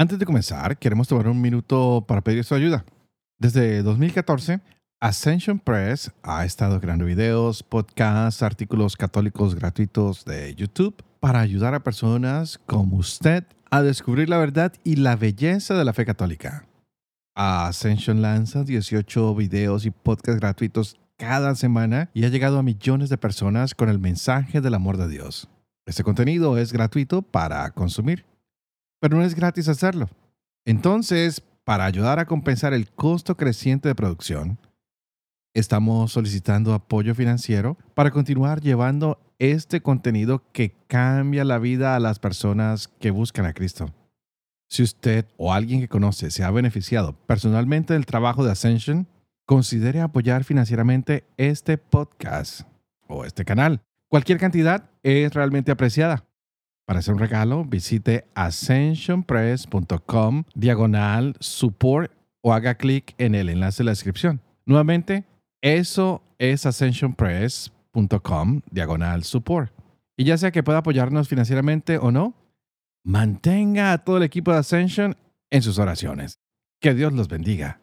Antes de comenzar, queremos tomar un minuto para pedir su ayuda. Desde 2014, Ascension Press ha estado creando videos, podcasts, artículos católicos gratuitos de YouTube para ayudar a personas como usted a descubrir la verdad y la belleza de la fe católica. Ascension lanza 18 videos y podcasts gratuitos cada semana y ha llegado a millones de personas con el mensaje del amor de Dios. Este contenido es gratuito para consumir pero no es gratis hacerlo. Entonces, para ayudar a compensar el costo creciente de producción, estamos solicitando apoyo financiero para continuar llevando este contenido que cambia la vida a las personas que buscan a Cristo. Si usted o alguien que conoce se ha beneficiado personalmente del trabajo de Ascension, considere apoyar financieramente este podcast o este canal. Cualquier cantidad es realmente apreciada. Para hacer un regalo, visite ascensionpress.com diagonal support o haga clic en el enlace de la descripción. Nuevamente, eso es ascensionpress.com diagonal support. Y ya sea que pueda apoyarnos financieramente o no, mantenga a todo el equipo de Ascension en sus oraciones. Que Dios los bendiga.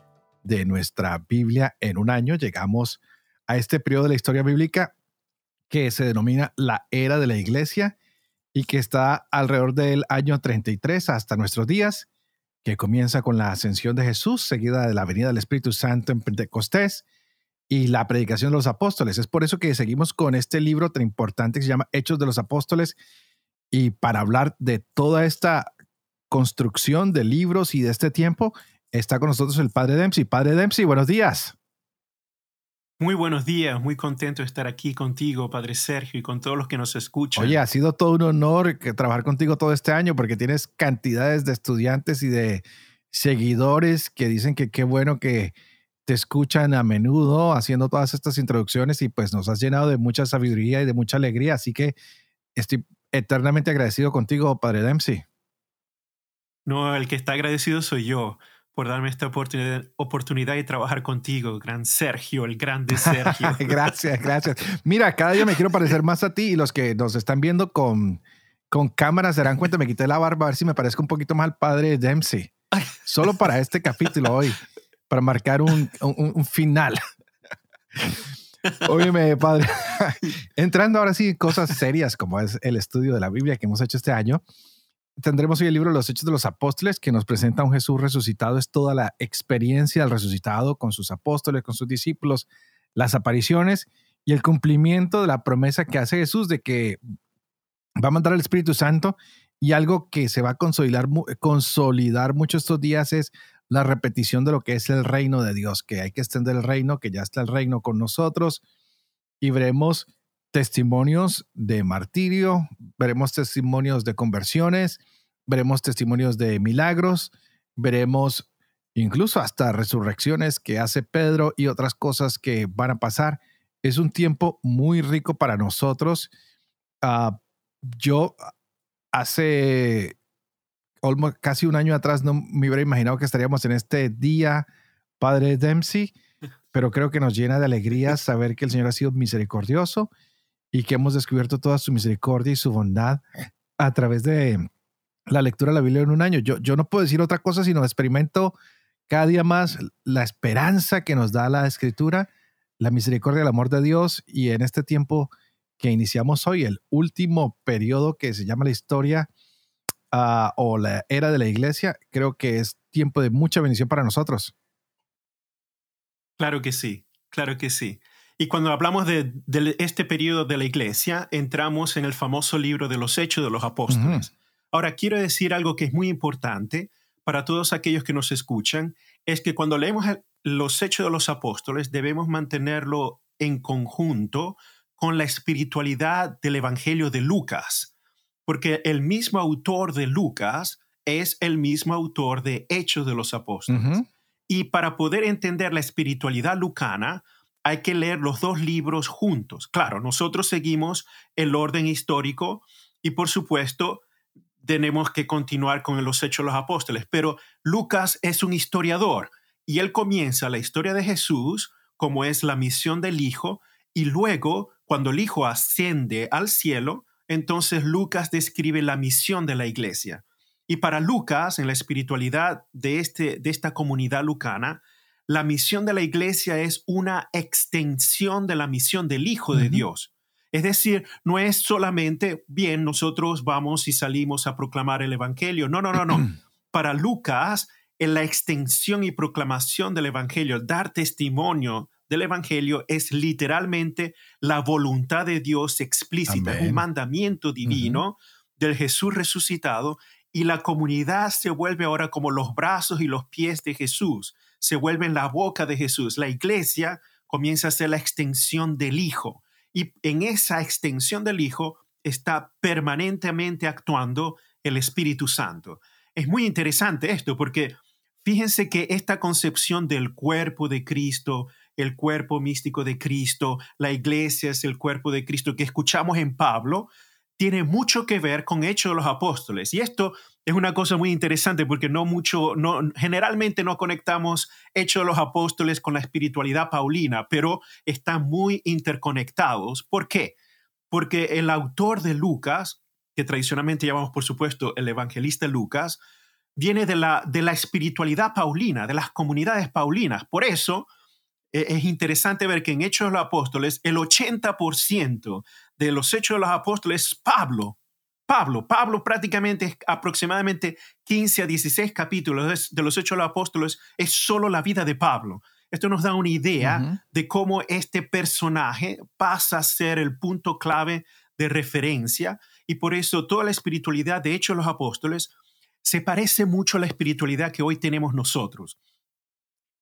de nuestra Biblia en un año. Llegamos a este periodo de la historia bíblica que se denomina la era de la iglesia y que está alrededor del año 33 hasta nuestros días, que comienza con la ascensión de Jesús, seguida de la venida del Espíritu Santo en Pentecostés y la predicación de los apóstoles. Es por eso que seguimos con este libro tan importante que se llama Hechos de los Apóstoles y para hablar de toda esta construcción de libros y de este tiempo, Está con nosotros el Padre Dempsey. Padre Dempsey, buenos días. Muy buenos días, muy contento de estar aquí contigo, Padre Sergio, y con todos los que nos escuchan. Oye, ha sido todo un honor trabajar contigo todo este año porque tienes cantidades de estudiantes y de seguidores que dicen que qué bueno que te escuchan a menudo haciendo todas estas introducciones y pues nos has llenado de mucha sabiduría y de mucha alegría. Así que estoy eternamente agradecido contigo, Padre Dempsey. No, el que está agradecido soy yo por darme esta oportunidad, oportunidad de trabajar contigo, gran Sergio, el grande Sergio. gracias, gracias. Mira, cada día me quiero parecer más a ti y los que nos están viendo con, con cámaras se dan cuenta, me quité la barba a ver si me parezco un poquito más al padre Dempsey. Solo para este capítulo hoy, para marcar un, un, un final. Óyeme, padre, entrando ahora sí en cosas serias como es el estudio de la Biblia que hemos hecho este año, tendremos hoy el libro Los Hechos de los Apóstoles, que nos presenta a un Jesús resucitado. Es toda la experiencia del resucitado con sus apóstoles, con sus discípulos, las apariciones y el cumplimiento de la promesa que hace Jesús de que va a mandar al Espíritu Santo y algo que se va a consolidar, consolidar mucho estos días es la repetición de lo que es el reino de Dios, que hay que extender el reino, que ya está el reino con nosotros y veremos testimonios de martirio, veremos testimonios de conversiones, veremos testimonios de milagros, veremos incluso hasta resurrecciones que hace Pedro y otras cosas que van a pasar. Es un tiempo muy rico para nosotros. Ah, yo hace casi un año atrás no me hubiera imaginado que estaríamos en este día, Padre Dempsey, pero creo que nos llena de alegría saber que el Señor ha sido misericordioso y que hemos descubierto toda su misericordia y su bondad a través de la lectura de la Biblia en un año. Yo, yo no puedo decir otra cosa sino experimento cada día más la esperanza que nos da la escritura, la misericordia, el amor de Dios y en este tiempo que iniciamos hoy, el último periodo que se llama la historia ah, o la era de la iglesia, creo que es tiempo de mucha bendición para nosotros. Claro que sí, claro que sí. Y cuando hablamos de, este periodo de la iglesia, entramos en el famoso libro de los Hechos de los Apóstoles. Ahora, quiero decir algo que es muy importante para todos aquellos que nos escuchan, es que cuando leemos los Hechos de los Apóstoles debemos mantenerlo en conjunto con la espiritualidad del Evangelio de Lucas, porque el mismo autor de Lucas es el mismo autor de Hechos de los Apóstoles. Y para poder entender la espiritualidad lucana, hay que leer los dos libros juntos. Claro, nosotros seguimos el orden histórico y por supuesto tenemos que continuar con los hechos de los apóstoles, pero Lucas es un historiador y él comienza la historia de Jesús como es la misión del Hijo y luego cuando el Hijo asciende al cielo, entonces Lucas describe la misión de la iglesia. Y para Lucas, en la espiritualidad de, este, de esta comunidad lucana, la misión de la iglesia es una extensión de la misión del Hijo de Dios. Es decir, no es solamente, bien, nosotros vamos y salimos a proclamar el Evangelio. No, no, no, no. Para Lucas, en la extensión y proclamación del Evangelio, dar testimonio del Evangelio es literalmente la voluntad de Dios explícita, un mandamiento divino del Jesús resucitado y la comunidad se vuelve ahora como los brazos y los pies de Jesús, se vuelve en la boca de Jesús. La iglesia comienza a ser la extensión del Hijo y en esa extensión del Hijo está permanentemente actuando el Espíritu Santo. Es muy interesante esto porque fíjense que esta concepción del cuerpo de Cristo, el cuerpo místico de Cristo, la iglesia es el cuerpo de Cristo que escuchamos en Pablo, tiene mucho que ver con Hechos de los Apóstoles. Y esto es una cosa muy interesante porque no mucho, no, generalmente no conectamos Hechos de los Apóstoles con la espiritualidad paulina, pero están muy interconectados. ¿Por qué? Porque el autor de Lucas, que tradicionalmente llamamos por supuesto el evangelista Lucas, viene de la, de la espiritualidad paulina, de las comunidades paulinas. Por eso, e, es interesante ver que en Hechos de los Apóstoles el 80% de los Hechos de los Apóstoles es Pablo. Pablo, Pablo prácticamente aproximadamente 15 a 16 capítulos de los Hechos de los Apóstoles es solo la vida de Pablo. Esto nos da una idea de cómo este personaje pasa a ser el punto clave de referencia y por eso toda la espiritualidad de Hechos de los Apóstoles se parece mucho a la espiritualidad que hoy tenemos nosotros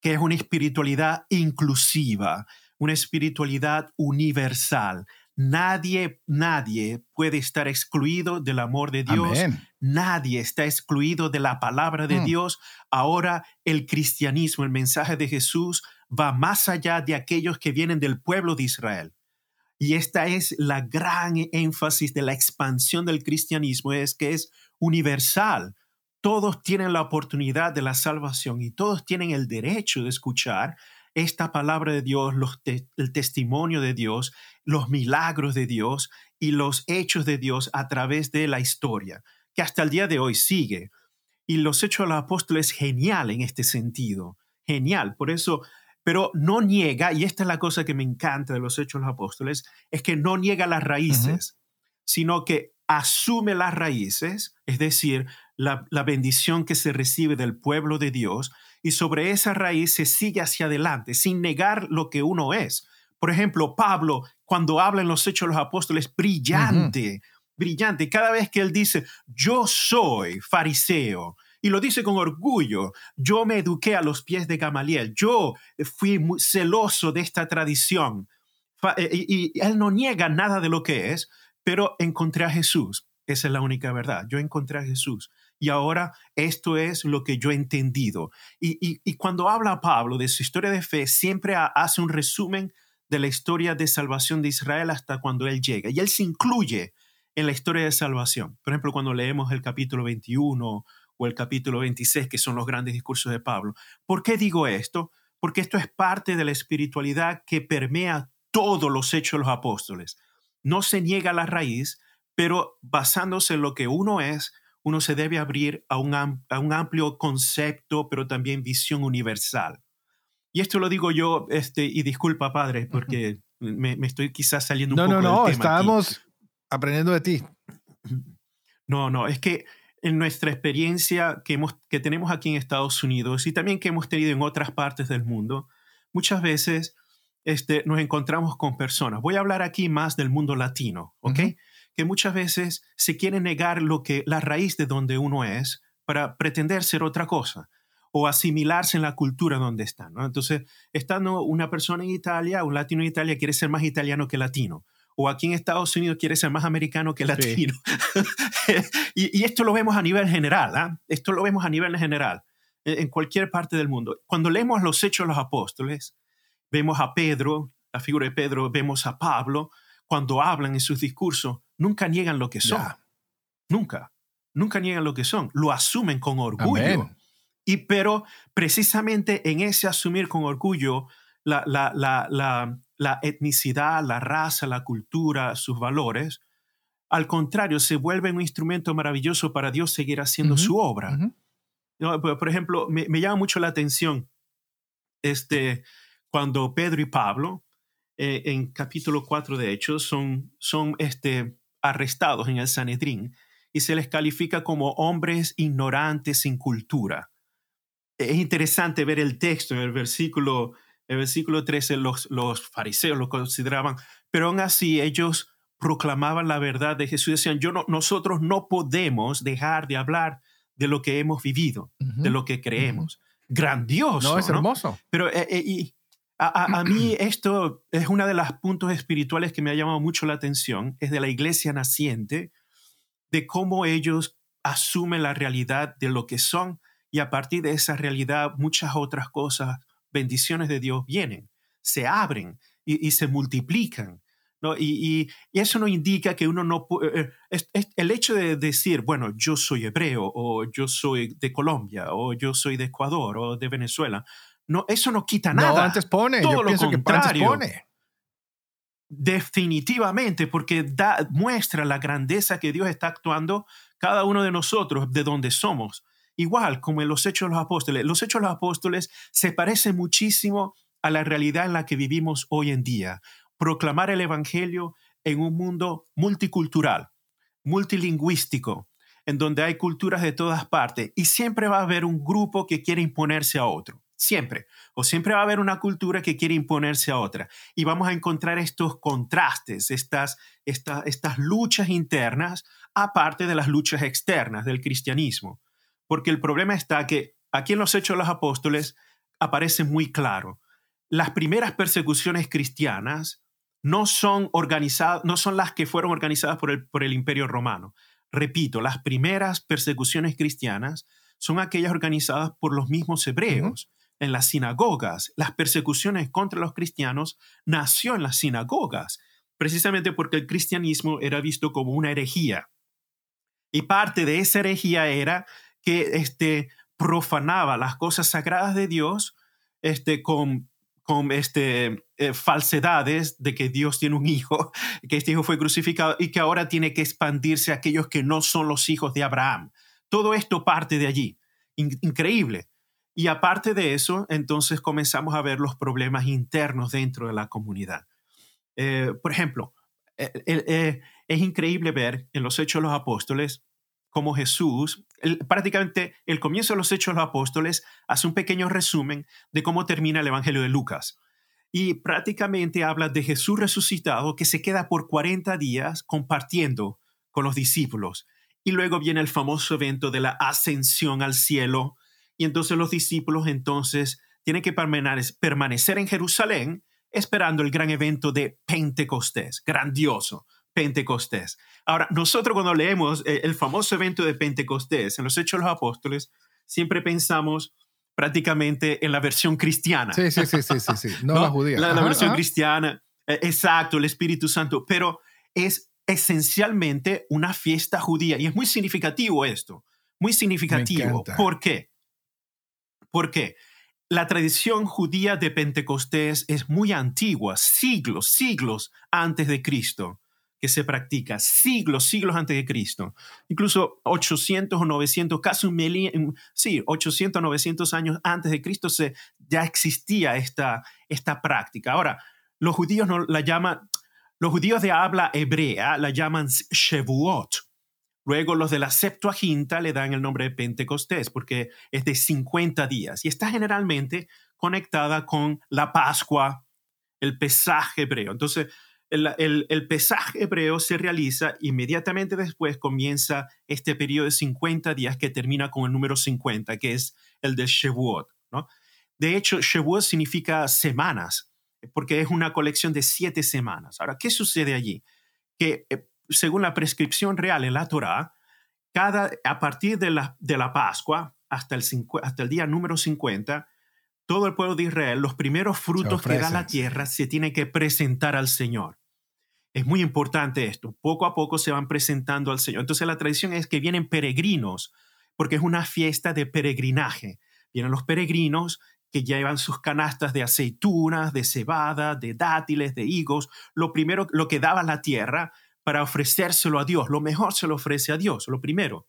que es una espiritualidad inclusiva, una espiritualidad universal. Nadie, nadie puede estar excluido del amor de Dios. Nadie está excluido de la palabra de mm. Dios. Ahora el cristianismo, el mensaje de Jesús va más allá de aquellos que vienen del pueblo de Israel. Y esta es la gran énfasis de la expansión del cristianismo, es que es universal todos tienen la oportunidad de la salvación y todos tienen el derecho de escuchar esta palabra de Dios, el testimonio de Dios, los milagros de Dios y los hechos de Dios a través de la historia, que hasta el día de hoy sigue. Y los hechos de los apóstoles es genial en este sentido, genial. Por eso, pero no niega, y esta es la cosa que me encanta de los hechos de los apóstoles, es que no niega las raíces, sino que asume las raíces, es decir, la, bendición que se recibe del pueblo de Dios y sobre esa raíz se sigue hacia adelante sin negar lo que uno es. Por ejemplo, Pablo, cuando habla en los Hechos de los Apóstoles, brillante, brillante. Cada vez que él dice, yo soy fariseo, y lo dice con orgullo, yo me eduqué a los pies de Gamaliel, yo fui muy celoso de esta tradición. Eh, y él no niega nada de lo que es, pero encontré a Jesús. Esa es la única verdad. Yo encontré a Jesús y ahora esto es lo que yo he entendido. Y, cuando habla Pablo de su historia de fe, siempre hace un resumen de la historia de salvación de Israel hasta cuando él llega. Y él se incluye en la historia de salvación. Por ejemplo, cuando leemos el capítulo 21 o el capítulo 26, que son los grandes discursos de Pablo. ¿Por qué digo esto? Porque esto es parte de la espiritualidad que permea todos los hechos de los apóstoles. No se niega la raíz, pero basándose en lo que uno es, uno se debe abrir a un, a un amplio concepto, pero también visión universal. Y esto lo digo yo, este, y disculpa, padre, porque me, estoy quizás saliendo un no, poco No, no, no, estábamos aprendiendo de ti. No, no, es que en nuestra experiencia que, hemos, que tenemos aquí en Estados Unidos y también que hemos tenido en otras partes del mundo, muchas veces este, nos encontramos con personas. Voy a hablar aquí más del mundo latino, ¿ok? Que muchas veces se quiere negar lo que la raíz de donde uno es para pretender ser otra cosa o asimilarse en la cultura donde está. ¿no? Entonces, estando una persona en Italia, un latino en Italia quiere ser más italiano que latino, o aquí en Estados Unidos quiere ser más americano que latino. y, esto lo vemos a nivel general, ¿ah? esto lo vemos a nivel general, en, cualquier parte del mundo. Cuando leemos los hechos de los apóstoles, vemos a Pedro, la figura de Pedro, vemos a Pablo, cuando hablan en sus discursos, nunca niegan lo que son. Nunca, nunca niegan lo que son, lo asumen con orgullo. Y pero precisamente en ese asumir con orgullo la, la, la, la, etnicidad, la raza, la cultura, sus valores, al contrario, se vuelve un instrumento maravilloso para Dios seguir haciendo su obra. Por ejemplo, me, llama mucho la atención este, cuando Pedro y Pablo, eh, en capítulo 4 de Hechos, son, son este, arrestados en el Sanedrín y se les califica como hombres ignorantes sin cultura. Es interesante ver el texto en el versículo, el versículo 13, los, los fariseos lo consideraban, pero aún así ellos proclamaban la verdad de Jesús. Decían, yo no, nosotros no podemos dejar de hablar de lo que hemos vivido, de lo que creemos. Grandioso. No, es hermoso. Pero eh, eh, y a, mí esto es uno de los puntos espirituales que me ha llamado mucho la atención, es de la iglesia naciente, de cómo ellos asumen la realidad de lo que son y a partir de esa realidad muchas otras cosas, bendiciones de Dios vienen, se abren y, se multiplican. ¿no? Y, eso no indica que uno no puede... Eh, el hecho de decir, bueno, yo soy hebreo o yo soy de Colombia o yo soy de Ecuador o de Venezuela, no, eso no quita nada. No, antes pone, Todo yo lo pienso contrario. que pone. Definitivamente, porque da, muestra la grandeza que Dios está actuando cada uno de nosotros, de donde somos. Igual como en los Hechos de los Apóstoles. Los Hechos de los Apóstoles se parecen muchísimo a la realidad en la que vivimos hoy en día. Proclamar el Evangelio en un mundo multicultural, multilingüístico, en donde hay culturas de todas partes y siempre va a haber un grupo que quiere imponerse a otro. Siempre. O siempre va a haber una cultura que quiere imponerse a otra. Y vamos a encontrar estos contrastes, estas, estas luchas internas, aparte de las luchas externas del cristianismo. Porque el problema está que aquí en los Hechos de los Apóstoles aparece muy claro. Las primeras persecuciones cristianas no son organizadas, no son las que fueron organizadas por el, por el Imperio Romano. Repito, las primeras persecuciones cristianas son aquellas organizadas por los mismos hebreos en las sinagogas. Las persecuciones contra los cristianos nació en las sinagogas, precisamente porque el cristianismo era visto como una herejía. Y parte de esa herejía era que este, profanaba las cosas sagradas de Dios este, con, con este, eh, falsedades de que Dios tiene un hijo, que este hijo fue crucificado y que ahora tiene que expandirse a aquellos que no son los hijos de Abraham. Todo esto parte de allí. increíble. Y aparte de eso, entonces comenzamos a ver los problemas internos dentro de la comunidad. Eh, por ejemplo, eh, eh, es increíble ver en los Hechos de los Apóstoles cómo Jesús, prácticamente el comienzo de los Hechos de los Apóstoles hace un pequeño resumen de cómo termina el Evangelio de Lucas. Y prácticamente habla de Jesús resucitado que se queda por 40 días compartiendo con los discípulos. Y luego viene el famoso evento de la ascensión al cielo, y entonces los discípulos entonces tienen que permanecer en Jerusalén esperando el gran evento de Pentecostés, grandioso, Pentecostés. Ahora, nosotros cuando leemos eh, el famoso evento de Pentecostés en los Hechos de los Apóstoles, siempre pensamos prácticamente en la versión cristiana. Sí, sí, sí, sí, sí, no, la judía. La, versión cristiana, eh, exacto, el Espíritu Santo, pero es esencialmente una fiesta judía y es muy significativo esto, muy significativo. ¿Por qué? Porque la tradición judía de Pentecostés es muy antigua, siglos, siglos antes de Cristo que se practica, siglos, siglos antes de Cristo. Incluso 800 o 900, casi un sí, 800 o 900 años antes de Cristo se, ya existía esta, esta práctica. Ahora, los judíos no la llaman, los judíos de habla hebrea la llaman Shevuot, Luego los de la Septuaginta le dan el nombre de Pentecostés porque es de 50 días y está generalmente conectada con la Pascua, el pesaje hebreo. Entonces, el, el, pesaje hebreo se realiza inmediatamente después comienza este periodo de 50 días que termina con el número 50, que es el de Shevuot. De hecho, Shevuot significa semanas porque es una colección de siete semanas. Ahora, ¿qué sucede allí? Que eh, según la prescripción real en la Torá, cada, a partir de la, de la Pascua hasta el, hasta el día número 50, todo el pueblo de Israel, los primeros frutos que da la tierra se tienen que presentar al Señor. Es muy importante esto. Poco a poco se van presentando al Señor. Entonces la tradición es que vienen peregrinos, porque es una fiesta de peregrinaje. Vienen los peregrinos que llevan sus canastas de aceitunas, de cebada, de dátiles, de higos, lo primero, lo que daba la tierra para ofrecérselo a Dios. Lo mejor se lo ofrece a Dios, lo primero.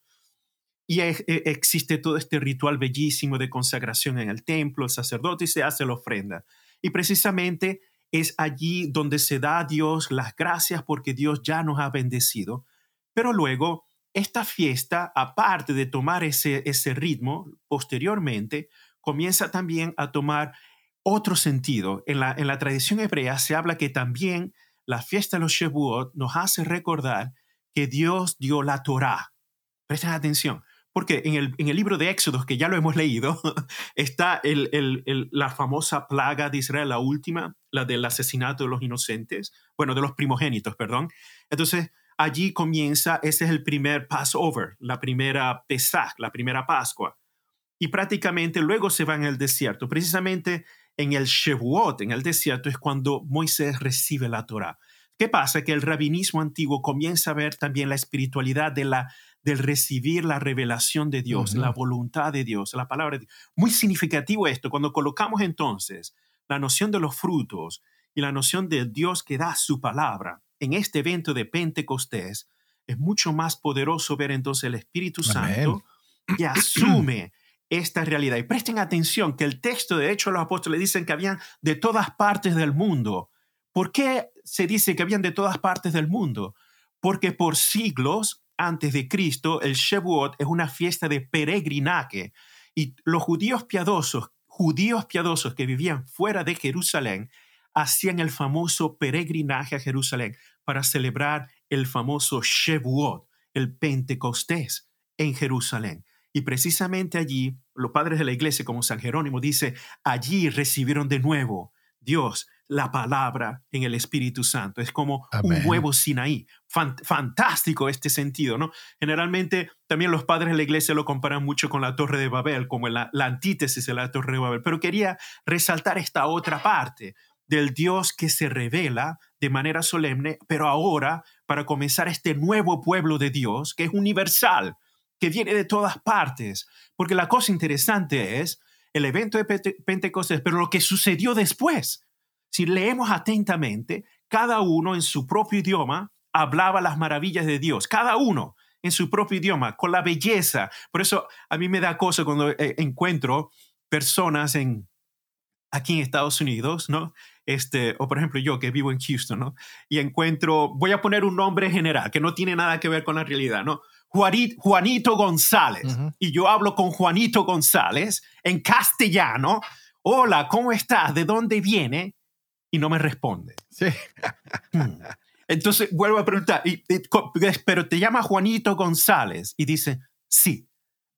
Y e, existe todo este ritual bellísimo de consagración en el templo, el sacerdote se hace la ofrenda. Y precisamente es allí donde se da a Dios las gracias porque Dios ya nos ha bendecido. Pero luego, esta fiesta, aparte de tomar ese, ese ritmo, posteriormente, comienza también a tomar otro sentido. En la, en la tradición hebrea se habla que también la fiesta de los Shevuot nos hace recordar que Dios dio la Torah. Presten atención, porque en el, en el libro de Éxodo, que ya lo hemos leído, está el, el, la famosa plaga de Israel, la última, la del asesinato de los inocentes, bueno, de los primogénitos, perdón. Entonces, allí comienza, ese es el primer Passover, la primera Pesach, la primera Pascua. Y prácticamente luego se va en el desierto. Precisamente en el Shevuot, en el desierto, es cuando Moisés recibe la Torah. ¿Qué pasa? Que el rabinismo antiguo comienza a ver también la espiritualidad de la, del recibir la revelación de Dios, la voluntad de Dios, la palabra de Dios. Muy significativo esto, cuando colocamos entonces la noción de los frutos y la noción de Dios que da su palabra en este evento de Pentecostés, es mucho más poderoso ver entonces el Espíritu Santo que asume esta realidad. Y presten atención que el texto, de hecho, los apóstoles dicen que habían de todas partes del mundo. ¿Por qué se dice que habían de todas partes del mundo? Porque por siglos antes de Cristo, el Shavuot es una fiesta de peregrinaje y los judíos piadosos, judíos piadosos que vivían fuera de Jerusalén, hacían el famoso peregrinaje a Jerusalén para celebrar el famoso Shavuot, el Pentecostés en Jerusalén. Y precisamente allí, los padres de la iglesia, como San Jerónimo dice, allí recibieron de nuevo Dios la palabra en el Espíritu Santo. Es como un huevo Sinaí. fantástico este sentido, ¿no? Generalmente también los padres de la iglesia lo comparan mucho con la Torre de Babel, como la, la antítesis de la Torre de Babel. Pero quería resaltar esta otra parte del Dios que se revela de manera solemne, pero ahora para comenzar este nuevo pueblo de Dios, que es universal, que viene de todas partes. Porque la cosa interesante es el evento de Pentecostés, pero lo que sucedió después. Si leemos atentamente, cada uno en su propio idioma hablaba las maravillas de Dios, cada uno en su propio idioma, con la belleza. Por eso a mí me da cosa cuando eh, encuentro personas en, aquí en Estados Unidos, ¿no? Este, o por ejemplo yo que vivo en Houston, ¿no? Y encuentro, voy a poner un nombre general que no tiene nada que ver con la realidad, ¿no? Juanito González. Y yo hablo con Juanito González en castellano. Hola, ¿cómo estás? ¿De dónde viene? Y no me responde. Sí. Hmm. Entonces vuelvo a preguntar, pero te llama Juanito González. Y dice, sí,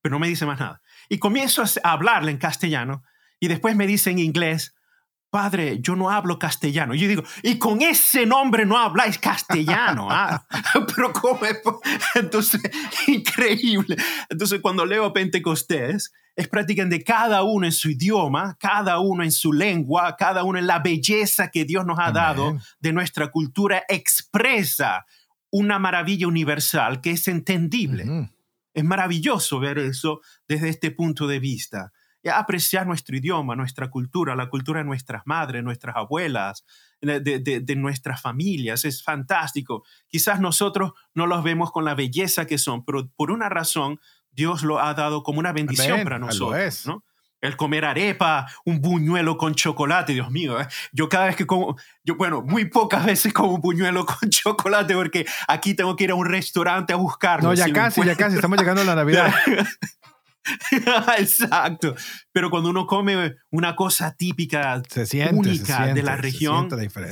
pero no me dice más nada. Y comienzo a hablarle en castellano y después me dice en inglés, Padre, yo no hablo castellano. Yo digo, y con ese nombre no habláis castellano. Ah, pero ¿cómo es? Entonces, increíble. Entonces, cuando leo Pentecostés, es prácticamente cada uno en su idioma, cada uno en su lengua, cada uno en la belleza que Dios nos ha dado de nuestra cultura, expresa una maravilla universal que es entendible. Es maravilloso ver eso desde este punto de vista apreciar nuestro idioma, nuestra cultura, la cultura de nuestras madres, nuestras abuelas, de, nuestras familias. Es fantástico. Quizás nosotros no los vemos con la belleza que son, pero por una razón Dios lo ha dado como una bendición para nosotros. ¿no? El comer arepa, un buñuelo con chocolate, Dios mío. ¿eh? Yo cada vez que como, yo, bueno, muy pocas veces como un buñuelo con chocolate porque aquí tengo que ir a un restaurante a buscarlo. No, ya casi, ya casi, estamos llegando a la Navidad. Exacto. Pero cuando uno come una cosa típica, única de la región,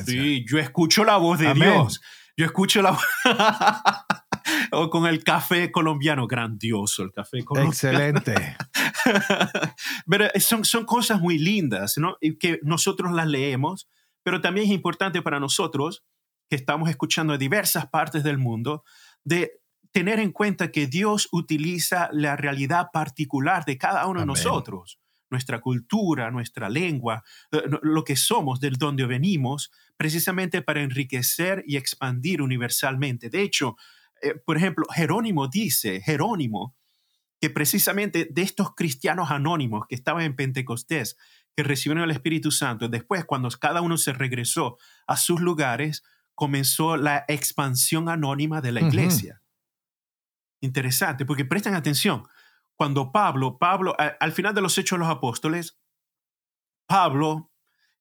sí, yo escucho la voz de Dios. Yo escucho la voz. o con el café colombiano, grandioso el café colombiano. Excelente. Pero son, son cosas muy lindas, ¿no? Y que nosotros las leemos, Pero también es importante para nosotros, que estamos escuchando de diversas partes del mundo, de tener en cuenta que Dios utiliza la realidad particular de cada uno de nosotros, nuestra cultura, nuestra lengua, eh, lo que somos, del donde venimos, precisamente para enriquecer y expandir universalmente. De hecho, eh, por ejemplo, Jerónimo dice, Jerónimo, que precisamente de estos cristianos anónimos que estaban en Pentecostés, que recibieron el Espíritu Santo, después cuando cada uno se regresó a sus lugares, comenzó la expansión anónima de la iglesia. Interesante, porque prestan atención. Cuando Pablo, Pablo, al final de los Hechos de los Apóstoles, Pablo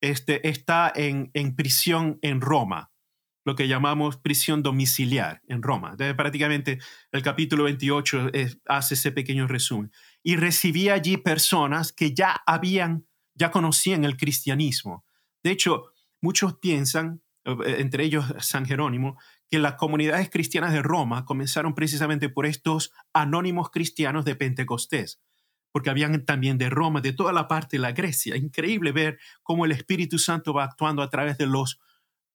este, está en, en prisión en Roma, lo que llamamos prisión domiciliar en Roma. prácticamente el capítulo 28 hace ese pequeño resumen. Y recibía allí personas que ya habían, ya conocían el cristianismo. De hecho, muchos piensan, eh, entre ellos San Jerónimo, que las comunidades cristianas de Roma comenzaron precisamente por estos anónimos cristianos de Pentecostés, porque habían también de Roma, de toda la parte de la Grecia. Increíble ver cómo el Espíritu Santo va actuando a través de los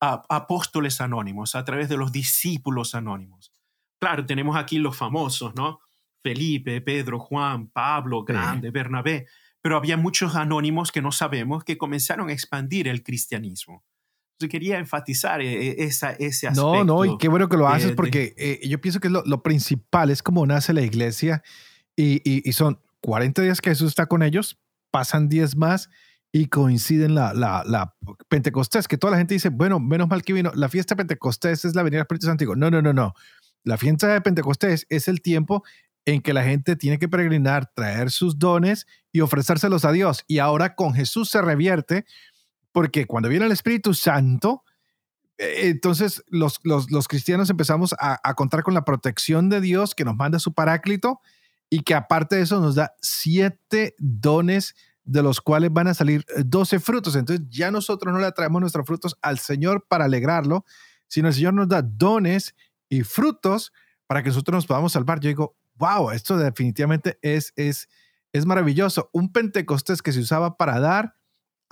apóstoles anónimos, a través de los discípulos anónimos. Claro, tenemos aquí los famosos, ¿no? Felipe, Pedro, Juan, Pablo, Grande, Bernabé, pero había muchos anónimos que no sabemos que comenzaron a expandir el cristianismo quería enfatizar eh, eh, esa, ese aspecto. No, no, y qué bueno que lo haces porque eh, yo pienso que lo, lo, principal es como nace la iglesia y, y, son 40 días que Jesús está con ellos, pasan 10 más y coinciden la, la, la, Pentecostés, que toda la gente dice, bueno, menos mal que vino, la fiesta de Pentecostés es la venida del Espíritu Santo. No, no, no, no. La fiesta de Pentecostés es el tiempo en que la gente tiene que peregrinar, traer sus dones y ofrecérselos a Dios. Y ahora con Jesús se revierte porque cuando viene el Espíritu Santo, eh, entonces los, los, cristianos empezamos a, contar con la protección de Dios que nos manda su paráclito y que aparte de eso nos da siete dones de los cuales van a salir doce frutos. Entonces ya nosotros no le traemos nuestros frutos al Señor para alegrarlo, sino el Señor nos da dones y frutos para que nosotros nos podamos salvar. Yo digo, wow, esto definitivamente es, es, es maravilloso. Un Pentecostés que se usaba para dar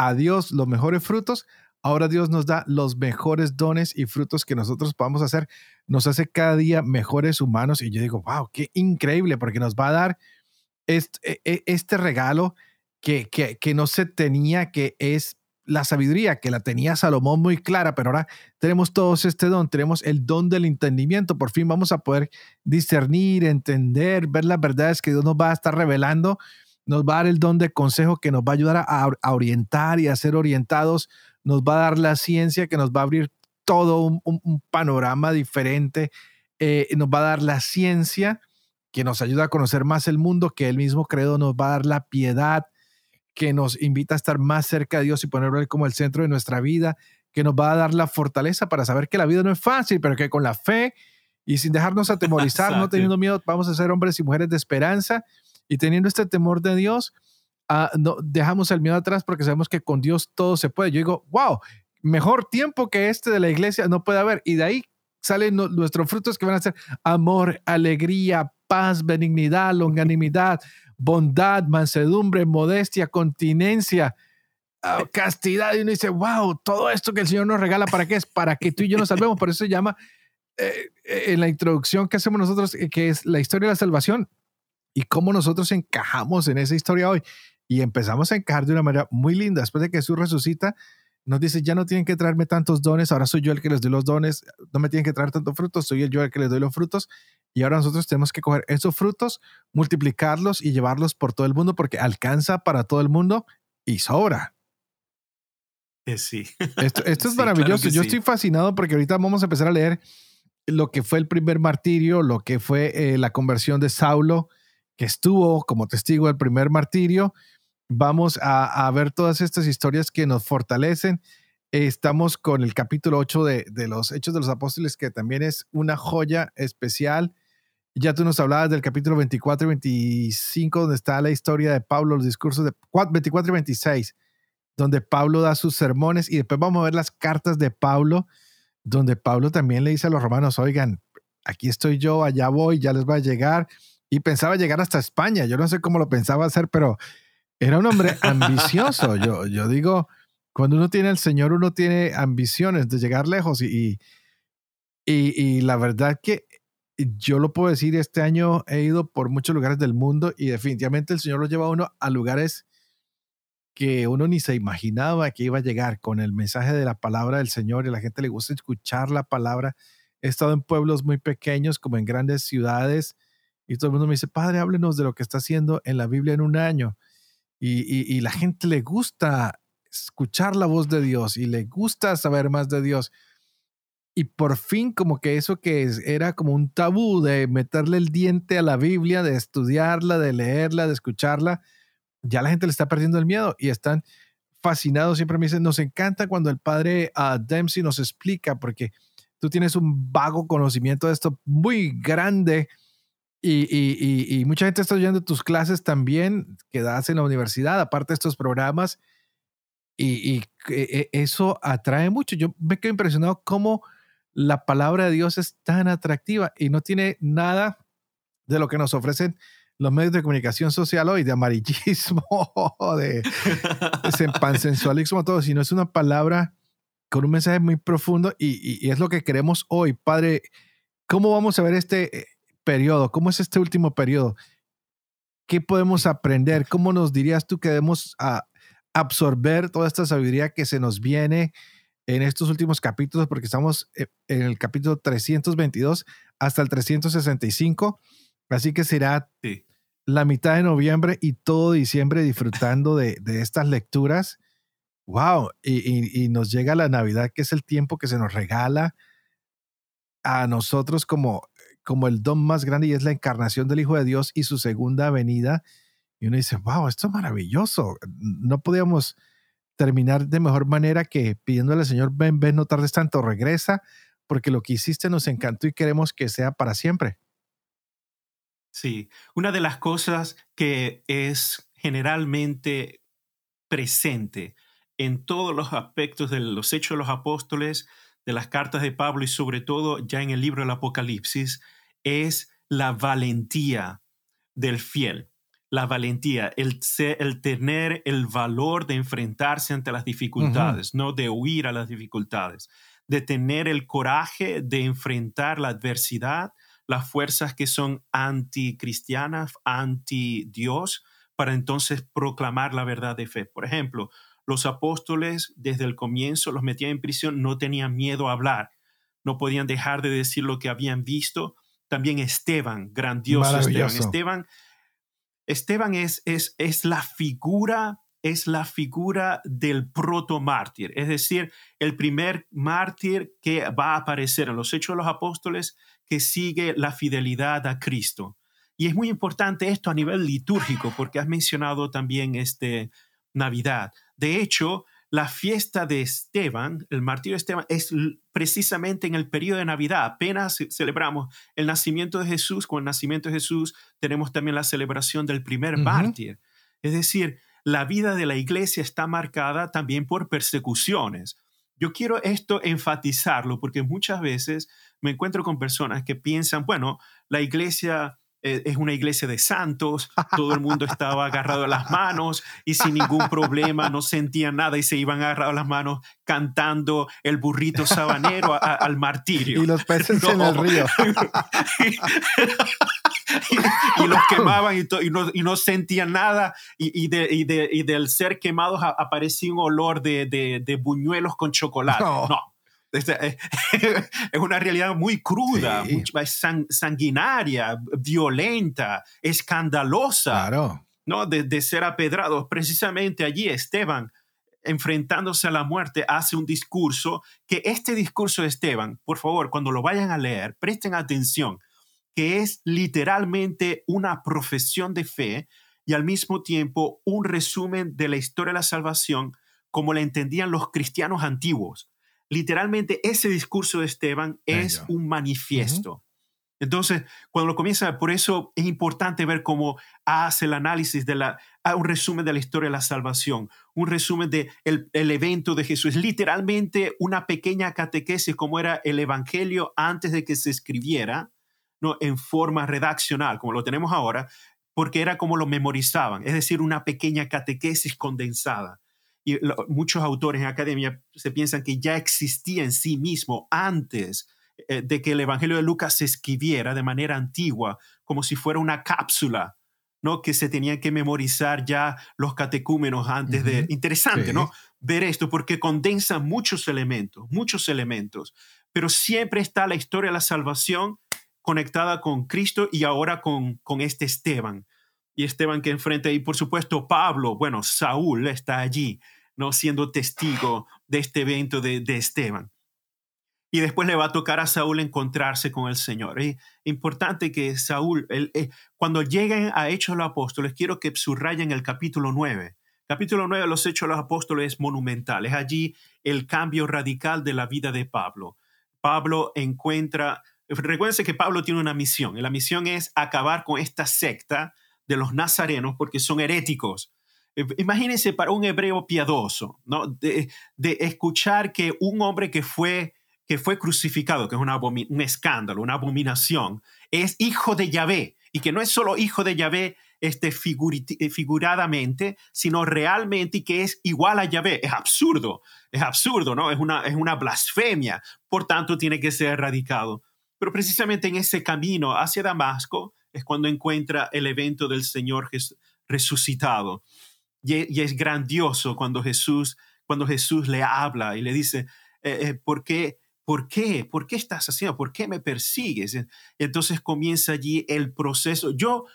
a Dios los mejores frutos, ahora Dios nos da los mejores dones y frutos que nosotros podamos hacer. Nos hace cada día mejores humanos y yo digo, wow, qué increíble, porque nos va a dar este, este regalo que, que, que no se tenía, que es la sabiduría, que la tenía Salomón muy clara, pero ahora tenemos todos este don, tenemos el don del entendimiento, por fin vamos a poder discernir, entender, ver las verdades que Dios nos va a estar revelando nos va a dar el don de consejo que nos va a ayudar a, orientar y a ser orientados, nos va a dar la ciencia que nos va a abrir todo un, panorama diferente, eh, nos va a dar la ciencia que nos ayuda a conocer más el mundo, que el mismo credo nos va a dar la piedad, que nos invita a estar más cerca de Dios y ponerlo como el centro de nuestra vida, que nos va a dar la fortaleza para saber que la vida no es fácil, pero que con la fe y sin dejarnos atemorizar, no teniendo miedo, vamos a ser hombres y mujeres de esperanza y teniendo este temor de Dios, ah, no, dejamos el miedo atrás porque sabemos que con Dios todo se puede. Yo digo, wow, mejor tiempo que este de la iglesia no puede haber. Y de ahí salen nuestros frutos que van a ser amor, alegría, paz, benignidad, longanimidad, bondad, mansedumbre, modestia, continencia, ah, castidad. Y uno dice, wow, todo esto que el Señor nos regala, ¿para qué es? Para que tú y yo nos salvemos. Por eso se llama eh, en la introducción que hacemos nosotros, eh, que es la historia de la salvación, y cómo nosotros encajamos en esa historia hoy. Y empezamos a encajar de una manera muy linda. Después de que Jesús resucita, nos dice, ya no tienen que traerme tantos dones, ahora soy yo el que les doy los dones, no me tienen que traer tantos frutos, soy yo el que les doy los frutos. Y ahora nosotros tenemos que coger esos frutos, multiplicarlos y llevarlos por todo el mundo porque alcanza para todo el mundo y sobra. Eh, sí. Esto, es maravilloso. yo estoy fascinado porque ahorita vamos a empezar a leer lo que fue el primer martirio, lo que fue eh, la conversión de Saulo, que estuvo como testigo del primer martirio. Vamos a, ver todas estas historias que nos fortalecen. Estamos con el capítulo 8 de, los Hechos de los Apóstoles, que también es una joya especial. Ya tú nos hablabas del capítulo 24 y 25, donde está la historia de Pablo, los discursos de 24 y 26, donde Pablo da sus sermones. Y después vamos a ver las cartas de Pablo, donde Pablo también le dice a los romanos, oigan, aquí estoy yo, allá voy, ya les va a llegar y pensaba llegar hasta España. Yo no sé cómo lo pensaba hacer, pero era un hombre ambicioso. Yo, yo digo, cuando uno tiene al Señor, uno tiene ambiciones de llegar lejos y, y, y, la verdad que yo lo puedo decir, este año he ido por muchos lugares del mundo y definitivamente el Señor lo lleva a uno a lugares que uno ni se imaginaba que iba a llegar con el mensaje de la palabra del Señor y a la gente le gusta escuchar la palabra. He estado en pueblos muy pequeños como en grandes ciudades y todo el mundo me dice, Padre, háblenos de lo que está haciendo en la Biblia en un año. Y, y la gente le gusta escuchar la voz de Dios y le gusta saber más de Dios. Y por fin como que eso que era como un tabú de meterle el diente a la Biblia, de estudiarla, de leerla, de escucharla, ya la gente le está perdiendo el miedo y están fascinados. Siempre me dicen, nos encanta cuando el padre uh, Dempsey nos explica, porque tú tienes un vago conocimiento de esto muy grande y, y, y, mucha gente está oyendo tus clases también que das en la universidad, aparte de estos programas. Y, e, e, eso atrae mucho. Yo me quedo impresionado cómo la palabra de Dios es tan atractiva y no tiene nada de lo que nos ofrecen los medios de comunicación social hoy, de amarillismo, de, de pansensualismo, todo, sino es una palabra con un mensaje muy profundo y, es lo que queremos hoy. Padre, ¿cómo vamos a ver este periodo? ¿Cómo es este último periodo? ¿Qué podemos aprender? ¿Cómo nos dirías tú que debemos a, absorber toda esta sabiduría que se nos viene en estos últimos capítulos? Porque estamos eh, en el capítulo 322 hasta el 365. Así que será la mitad de noviembre y todo diciembre disfrutando de, estas lecturas. ¡Wow! Y, nos llega la Navidad, que es el tiempo que se nos regala a nosotros como, como el don más grande y es la encarnación del Hijo de Dios y su segunda venida. Y uno dice, wow, esto es maravilloso. No podíamos terminar de mejor manera que pidiéndole al Señor, ven, ven, no tardes tanto, regresa, porque lo que hiciste nos encantó y queremos que sea para siempre. Sí, una de las cosas que es generalmente presente en todos los aspectos de los hechos de los apóstoles, de las cartas de Pablo y sobre todo ya en el libro del Apocalipsis, es la valentía del fiel. La valentía, el, el tener el valor de enfrentarse ante las dificultades, no de huir a las dificultades, de tener el coraje de enfrentar la adversidad las fuerzas que son anticristianas, anti-Dios, para entonces proclamar la verdad de fe. Por ejemplo, los apóstoles desde el comienzo los metían en prisión, no tenían miedo a hablar, no podían dejar de decir lo que habían visto. También Esteban, grandioso Esteban. Esteban, Esteban es, es, es la figura es la figura del proto mártir, es decir, el primer mártir que va a aparecer en los Hechos de los Apóstoles que sigue la fidelidad a Cristo. Y es muy importante esto a nivel litúrgico, porque has mencionado también este Navidad. De hecho, la fiesta de Esteban, el martirio de Esteban, es precisamente en el periodo de Navidad. Apenas celebramos el nacimiento de Jesús. Con el nacimiento de Jesús tenemos también la celebración del primer mártir. Es decir, la vida de la iglesia está marcada también por persecuciones. Yo quiero esto enfatizarlo porque muchas veces me encuentro con personas que piensan, bueno, la iglesia es una iglesia de santos, todo el mundo estaba agarrado a las manos y sin ningún problema no sentían nada y se iban agarrados las manos cantando el burrito sabanero al martirio. Y los peces en el río. y, los quemaban y, no, sentían nada y, del ser quemados aparecía un olor de, buñuelos con chocolate. no este, es una realidad muy cruda, sanguinaria, violenta, escandalosa. ¿no? De, ser apedrados. Precisamente allí Esteban, enfrentándose a la muerte, hace un discurso que este discurso de Esteban, por favor, cuando lo vayan a leer, presten atención, que es literalmente una profesión de fe y al mismo tiempo un resumen de la historia de la salvación como la entendían los cristianos antiguos literalmente ese discurso de Esteban es un manifiesto. Entonces, cuando lo comienza, por eso es importante ver cómo hace el análisis de la, un resumen de la historia de la salvación, un resumen del de el evento de Jesús, literalmente una pequeña catequesis como era el Evangelio antes de que se escribiera, ¿no? en forma redaccional, como lo tenemos ahora, porque era como lo memorizaban, es decir, una pequeña catequesis condensada. Y muchos autores en academia se piensan que ya existía en sí mismo antes eh, de que el Evangelio de Lucas se escribiera de manera antigua, como si fuera una cápsula, ¿no? Que se tenían que memorizar ya los catecúmenos antes de... Interesante, ¿no? Ver esto, porque condensa muchos elementos, muchos elementos, pero siempre está la historia de la salvación conectada con Cristo y ahora con, con este Esteban. Y Esteban que enfrenta, y por supuesto Pablo, bueno, Saúl está allí, ¿no? Siendo testigo de este evento de, Esteban y después le va a tocar a Saúl encontrarse con el Señor. Es importante que Saúl, eh, cuando lleguen a Hechos los Apóstoles, quiero que subrayen el capítulo 9. Capítulo 9 de los Hechos de los Apóstoles es monumental. Es allí el cambio radical de la vida de Pablo. Pablo encuentra, recuérdense que Pablo tiene una misión, y la misión es acabar con esta secta de los nazarenos porque son heréticos. Eh, imagínense para un hebreo piadoso, ¿no? de, escuchar que un hombre que fue que fue crucificado, que es un escándalo, una abominación, es hijo de Yahvé y que no es solo hijo de Yahvé este, eh, figuradamente, sino realmente y que es igual a Yahvé. Es absurdo, es absurdo, ¿no? Es una, es una blasfemia, por tanto tiene que ser erradicado. Pero precisamente en ese camino hacia Damasco es cuando encuentra el evento del Señor resucitado. Y, es grandioso cuando Jesús, cuando Jesús le habla y le dice, eh, eh, ¿por qué? ¿Por qué? ¿Por qué estás haciendo? ¿Por qué me persigues? Entonces comienza allí el proceso. Yo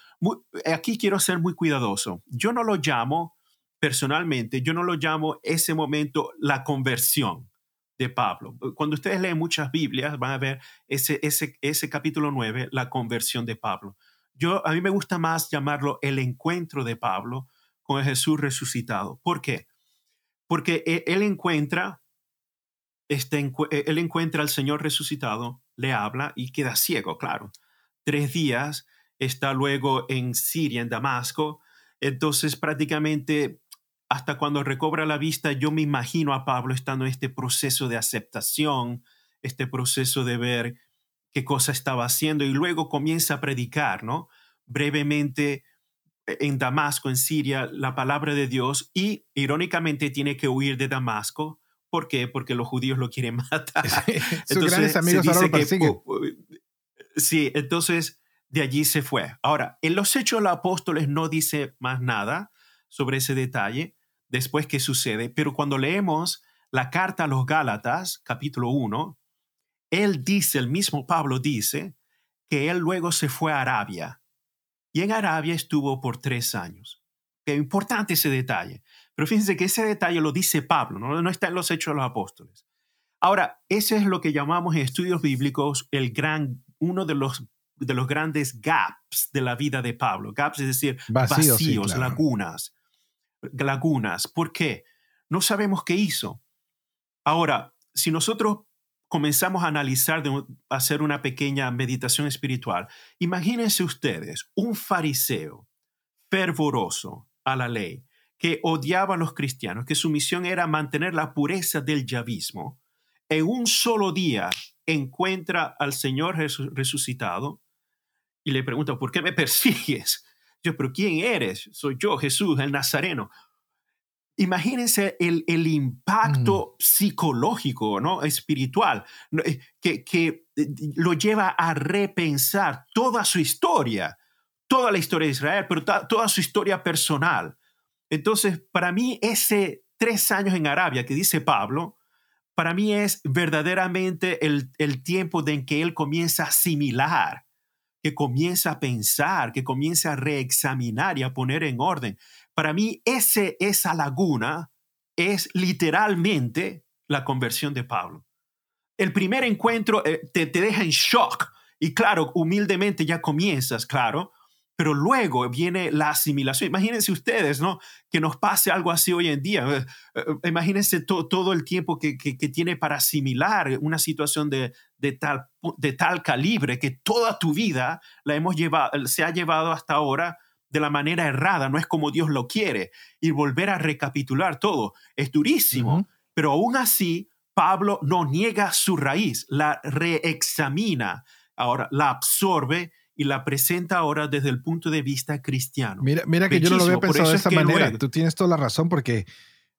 aquí quiero ser muy cuidadoso. Yo no lo llamo personalmente, yo no lo llamo ese momento la conversión de Pablo. Cuando ustedes leen muchas Biblias, van a ver ese, ese, ese capítulo 9, la conversión de Pablo. Yo, a mí me gusta más llamarlo el encuentro de Pablo con Jesús resucitado. ¿Por qué? Porque e, él encuentra este, eh, él encuentra al Señor resucitado, le habla y queda ciego, claro. Tres días está luego en Siria, en Damasco. Entonces prácticamente hasta cuando recobra la vista, yo me imagino a Pablo estando en este proceso de aceptación, este proceso de ver qué cosa estaba haciendo y luego comienza a predicar, ¿no? Brevemente e, en Damasco, en Siria, la palabra de Dios y irónicamente tiene que huir de Damasco ¿Por qué? Porque los judíos lo quieren matar. Sus grandes amigos ahora lo persiguen. sí, entonces de allí se fue. Ahora, en los Hechos de los Apóstoles no dice más nada sobre ese detalle después que sucede, pero cuando leemos la carta a los Gálatas, capítulo 1, él dice, el mismo Pablo dice, que él luego se fue a Arabia y en Arabia estuvo por tres años. Qué importante ese detalle. Pero fíjense que ese detalle lo dice Pablo, no, no está en los hechos de los apóstoles. Ahora, ese es lo que llamamos en estudios bíblicos el gran, uno de los, de los grandes gaps de la vida de Pablo. Gaps, es decir, vacíos, lagunas. Lagunas. ¿Por qué? No sabemos qué hizo. Ahora, si nosotros comenzamos a analizar, de, hacer una pequeña meditación espiritual, imagínense ustedes un fariseo fervoroso a la ley, que odiaba a los cristianos, que su misión era mantener la pureza del yavismo, en un solo día encuentra al Señor resucitado y le pregunta, ¿por qué me persigues? Yo, pero ¿quién eres? Soy yo, Jesús, el Nazareno. Imagínense el, el impacto mm. psicológico, ¿no? espiritual, eh, que, que eh, lo lleva a repensar toda su historia, toda la historia de Israel, pero toda su historia personal entonces, para mí, ese tres años en Arabia que dice Pablo, para mí es verdaderamente el, tiempo de en que él comienza a asimilar, que comienza a pensar, que comienza a reexaminar y a poner en orden. Para mí, ese, esa laguna es literalmente la conversión de Pablo. El primer encuentro eh, te, deja en shock y claro, humildemente ya comienzas, claro, pero luego viene la asimilación. Imagínense ustedes, ¿no? Que nos pase algo así hoy en día. Eh, eh, imagínense todo el tiempo que, tiene para asimilar una situación de, tal, de tal calibre que toda tu vida la hemos llevado, se ha llevado hasta ahora de la manera errada, no es como Dios lo quiere. Y volver a recapitular todo es durísimo, pero aún así Pablo no niega su raíz, la reexamina, ahora la absorbe y la presenta ahora desde el punto de vista cristiano. Mira, mira que yo no lo había pensado de esa manera. Tú tienes toda la razón porque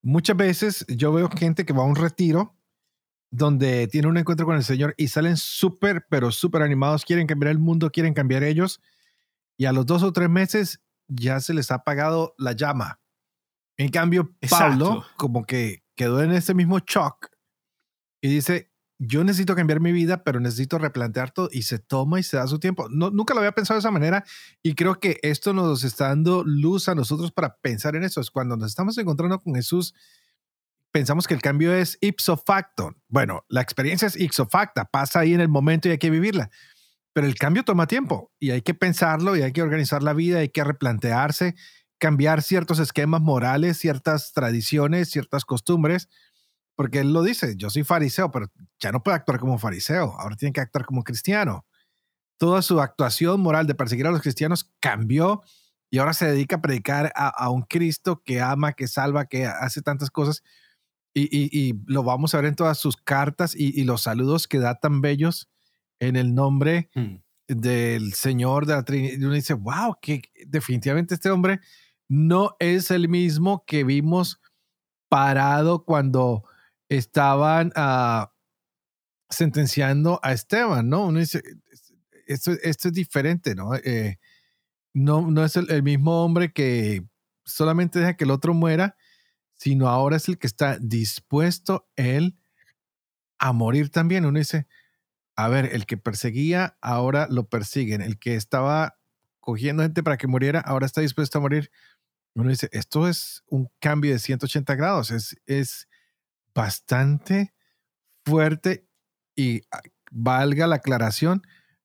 Muchas veces yo veo gente que va a un retiro donde tiene un encuentro con el Señor y salen súper, pero súper animados, quieren cambiar el mundo, quieren cambiar ellos, y a los dos o tres meses ya se les ha apagado la llama. En cambio, Pablo como que quedó en ese mismo shock y dice, yo necesito cambiar mi vida, pero necesito replantear todo y se toma y se da su tiempo. No, nunca lo había pensado de esa manera y creo que esto nos está dando luz a nosotros para pensar en eso. Es cuando nos estamos encontrando con Jesús, pensamos que el cambio es ipso facto. Bueno, la experiencia es ipso facta, pasa ahí en el momento y hay que vivirla. Pero el cambio toma tiempo y hay que pensarlo y hay que organizar la vida, hay que replantearse, cambiar ciertos esquemas morales, ciertas tradiciones, ciertas costumbres porque él lo dice, yo soy fariseo, pero ya no puede actuar como fariseo, ahora tiene que actuar como cristiano. Toda su actuación moral de perseguir a los cristianos cambió y ahora se dedica a predicar a, un Cristo que ama, que salva, que hace tantas cosas. Y, lo vamos a ver en todas sus cartas y, los saludos que da tan bellos en el nombre mm. del Señor de la Trinidad. Y uno dice, wow, que definitivamente este hombre no es el mismo que vimos parado cuando estaban ah, sentenciando a Esteban, ¿no? Uno dice, esto, esto es diferente, ¿no? Eh, no, no es el, mismo hombre que solamente deja que el otro muera, sino ahora es el que está dispuesto él a morir también. Uno dice, a ver, el que perseguía, ahora lo persiguen. El que estaba cogiendo gente para que muriera, ahora está dispuesto a morir. Uno dice, esto es un cambio de 180 grados, es, es bastante fuerte y ah, valga la aclaración,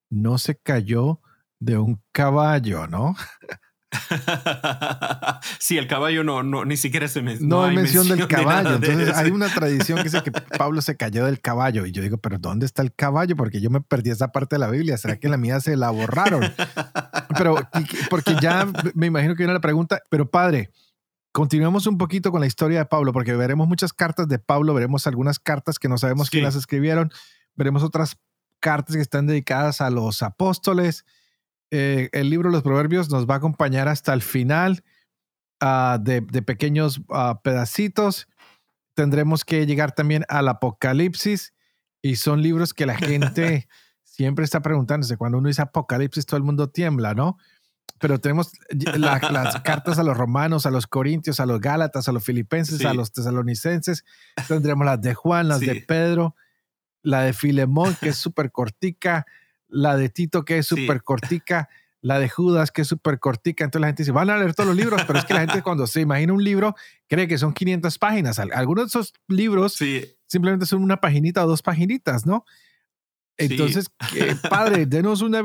no se cayó de un caballo, ¿no? sí, el caballo no, no ni siquiera se menciona. No, hay mención, del caballo. Entonces hay una tradición que dice que Pablo se cayó del caballo. Y yo digo, pero ¿dónde está el caballo? Porque yo me perdí esa parte de la Biblia. ¿Será que la mía se la borraron? Pero porque ya me imagino que viene la pregunta, pero padre, Continuemos un poquito con la historia de Pablo, porque veremos muchas cartas de Pablo, veremos algunas cartas que no sabemos quién las escribieron, veremos otras cartas que están dedicadas a los apóstoles. Eh, el libro de los Proverbios nos va a acompañar hasta el final ah, de, pequeños ah, pedacitos. Tendremos que llegar también al Apocalipsis y son libros que la gente siempre está preguntándose. Cuando uno dice Apocalipsis, todo el mundo tiembla, ¿no? pero tenemos las cartas a los romanos, a los corintios, a los gálatas, a los filipenses, a los tesalonicenses. Tendremos las de Juan, las de Pedro, la de Filemón, que es súper cortica, la de Tito, que es súper cortica, la de Judas, que es súper cortica. Entonces la gente dice, van a leer todos los libros, pero es que la gente cuando se imagina un libro cree que son 500 páginas. Algunos de esos libros simplemente son una paginita o dos paginitas, ¿no? Entonces, padre, denos una...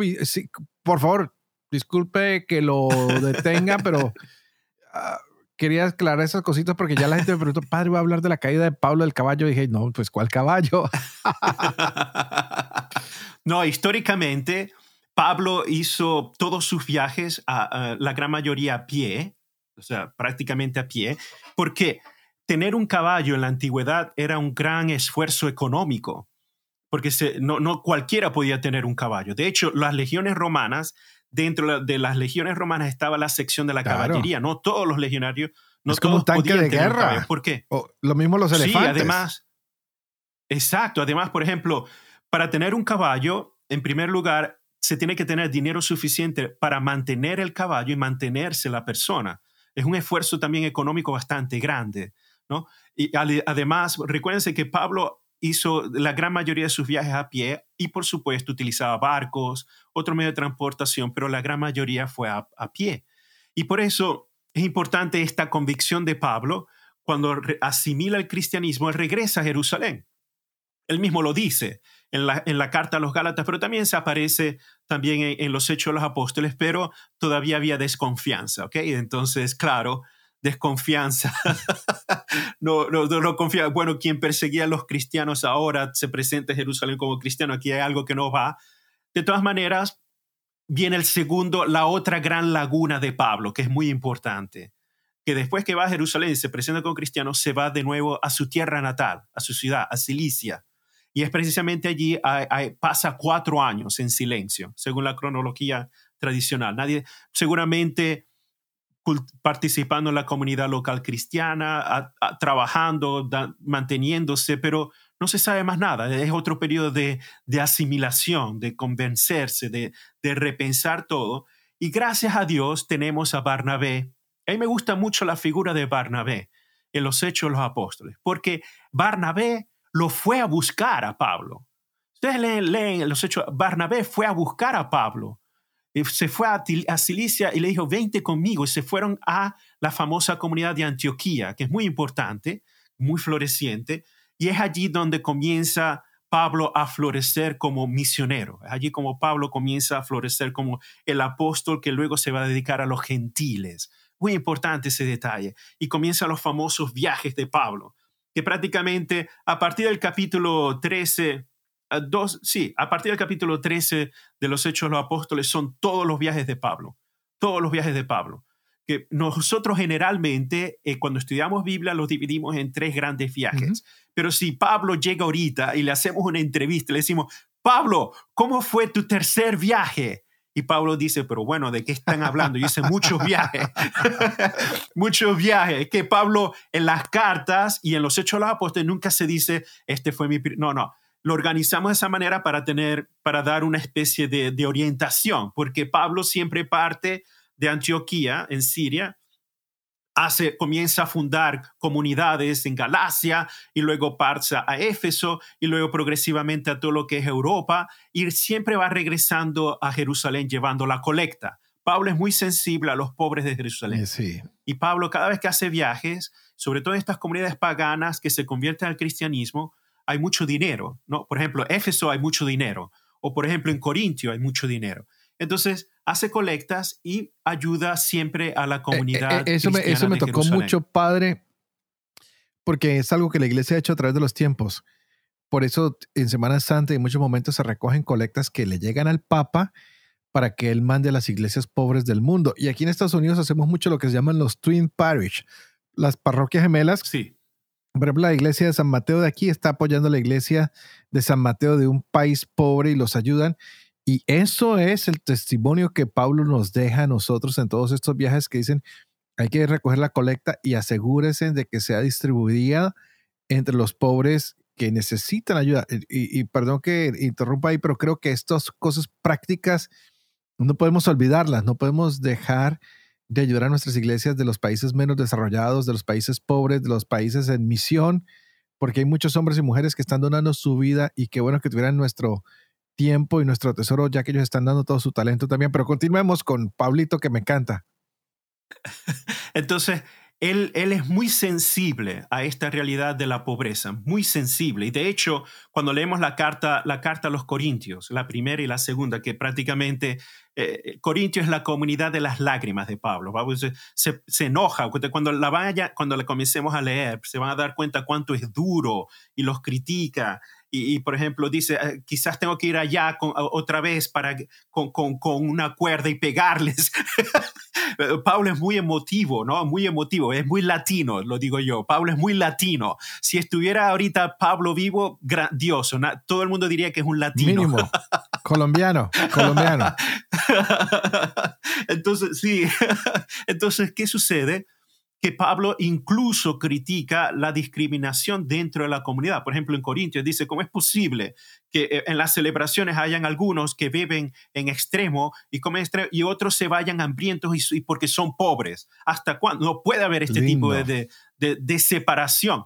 por favor, disculpe que lo detenga, pero ah, quería aclarar esas cositas porque ya la gente me preguntó, padre, va a hablar de la caída de Pablo del caballo. Y dije, no, pues ¿cuál caballo? no, históricamente, Pablo hizo todos sus viajes, a, la gran mayoría a pie, o sea, prácticamente a pie, porque tener un caballo en la antigüedad era un gran esfuerzo económico, porque no, no cualquiera podía tener un caballo. De hecho, las legiones romanas dentro de las legiones romanas estaba la sección de la caballería, no todos los legionarios. No es como un tanque de guerra. ¿Por qué? lo mismo los elefantes. Sí, además. Exacto. Además, por ejemplo, para tener un caballo, en primer lugar, se tiene que tener dinero suficiente para mantener el caballo y mantenerse la persona. Es un esfuerzo también económico bastante grande. ¿no? Y además, recuérdense que Pablo hizo la gran mayoría de sus viajes a pie y por supuesto utilizaba barcos, otro medio de transportación, pero la gran mayoría fue a, pie. Y por eso es importante esta convicción de Pablo cuando asimila el cristianismo, él regresa a Jerusalén. Él mismo lo dice en la, en la carta a los Gálatas, pero también se aparece también en, los Hechos de los Apóstoles, pero todavía había desconfianza, ¿ok? Entonces, claro, desconfianza. no, no, no, confía. Bueno, quien perseguía a los cristianos ahora se presenta en Jerusalén como cristiano. Aquí hay algo que no va. De todas maneras, viene el segundo, la otra gran laguna de Pablo, que es muy importante. Que después que va a Jerusalén y se presenta como cristiano, se va de nuevo a su tierra natal, a su ciudad, a Cilicia. Y es precisamente allí, pasa cuatro años en silencio, según la cronología tradicional. Nadie, seguramente participando en la comunidad local cristiana, trabajando, manteniéndose, pero no se sabe más nada. Es otro periodo de, asimilación, de convencerse, de, de, repensar todo. Y gracias a Dios tenemos a Barnabé. A mí me gusta mucho la figura de Barnabé en los Hechos de los Apóstoles, porque Barnabé lo fue a buscar a Pablo. Ustedes leen, los Hechos, Barnabé fue a buscar a Pablo se fue a, a Cilicia y le dijo, vente conmigo. Y se fueron a la famosa comunidad de Antioquía, que es muy importante, muy floreciente. Y es allí donde comienza Pablo a florecer como misionero. Es allí como Pablo comienza a florecer como el apóstol que luego se va a dedicar a los gentiles. Muy importante ese detalle. Y comienzan los famosos viajes de Pablo, que prácticamente a partir del capítulo 13 dos, sí, a partir del capítulo 13 de los Hechos de los Apóstoles son todos los viajes de Pablo, todos los viajes de Pablo. Que nosotros generalmente, eh, cuando estudiamos Biblia, los dividimos en tres grandes viajes. Pero si Pablo llega ahorita y le hacemos una entrevista, le decimos, Pablo, ¿cómo fue tu tercer viaje? Y Pablo dice, pero bueno, ¿de qué están hablando? Yo hice muchos viajes, muchos viajes. Que Pablo en las cartas y en los hechos de los apóstoles nunca se dice, este fue mi... No, no, lo organizamos de esa manera para tener, para dar una especie de, orientación, porque Pablo siempre parte de Antioquía, en Siria, hace, comienza a fundar comunidades en Galacia y luego pasa a Éfeso y luego progresivamente a todo lo que es Europa y siempre va regresando a Jerusalén llevando la colecta. Pablo es muy sensible a los pobres de Jerusalén. Sí. Y Pablo cada vez que hace viajes, sobre todo en estas comunidades paganas que se convierten al cristianismo, hay mucho dinero, ¿no? Por ejemplo, Éfeso hay mucho dinero, o por ejemplo en Corintio hay mucho dinero. Entonces, hace colectas y ayuda siempre a la eh, eh, comunidad. eso, me, eso me tocó mucho, padre, porque es algo que la iglesia ha hecho a través de los tiempos. Por eso en Semana Santa en muchos momentos se recogen colectas que le llegan al Papa para que él mande a las iglesias pobres del mundo. Y aquí en Estados Unidos hacemos mucho lo que se llaman los Twin Parish, las parroquias gemelas. Sí por ejemplo, la iglesia de San Mateo de aquí está apoyando a la iglesia de San Mateo de un país pobre y los ayudan. Y eso es el testimonio que Pablo nos deja a nosotros en todos estos viajes que dicen, hay que recoger la colecta y asegúrese de que sea distribuida entre los pobres que necesitan ayuda. Y, y, perdón que interrumpa ahí, pero creo que estas cosas prácticas no podemos olvidarlas, no podemos dejar de ayudar a nuestras iglesias de los países menos desarrollados, de los países pobres, de los países en misión, porque hay muchos hombres y mujeres que están donando su vida y qué bueno que tuvieran nuestro tiempo y nuestro tesoro, ya que ellos están dando todo su talento también. Pero continuemos con Pablito, que me encanta. Entonces, él, es muy sensible a esta realidad de la pobreza, muy sensible. Y de hecho, cuando leemos la carta, la carta a los Corintios, la primera y la segunda, que prácticamente eh, Corintios es la comunidad de las lágrimas de Pablo. Se, se, enoja. Cuando la, vaya, cuando la comencemos a leer, se van a dar cuenta cuánto es duro y los critica y, por ejemplo, dice, ah, quizás tengo que ir allá otra vez para, con, con, con, una cuerda y pegarles. Pablo es muy emotivo, ¿no? Muy emotivo, es muy latino, lo digo yo. Pablo es muy latino. Si estuviera ahorita Pablo vivo, grandioso. Todo el mundo diría que es un latino. Mínimo. colombiano, colombiano. Entonces, sí. Entonces, ¿qué sucede? Que Pablo incluso critica la discriminación dentro de la comunidad. Por ejemplo, en Corintios dice, ¿cómo es posible que eh, en las celebraciones hayan algunos que beben en extremo y comen extremo y otros se vayan hambrientos y, porque son pobres? ¿Hasta cuándo? No puede haber este tipo de, de, separación.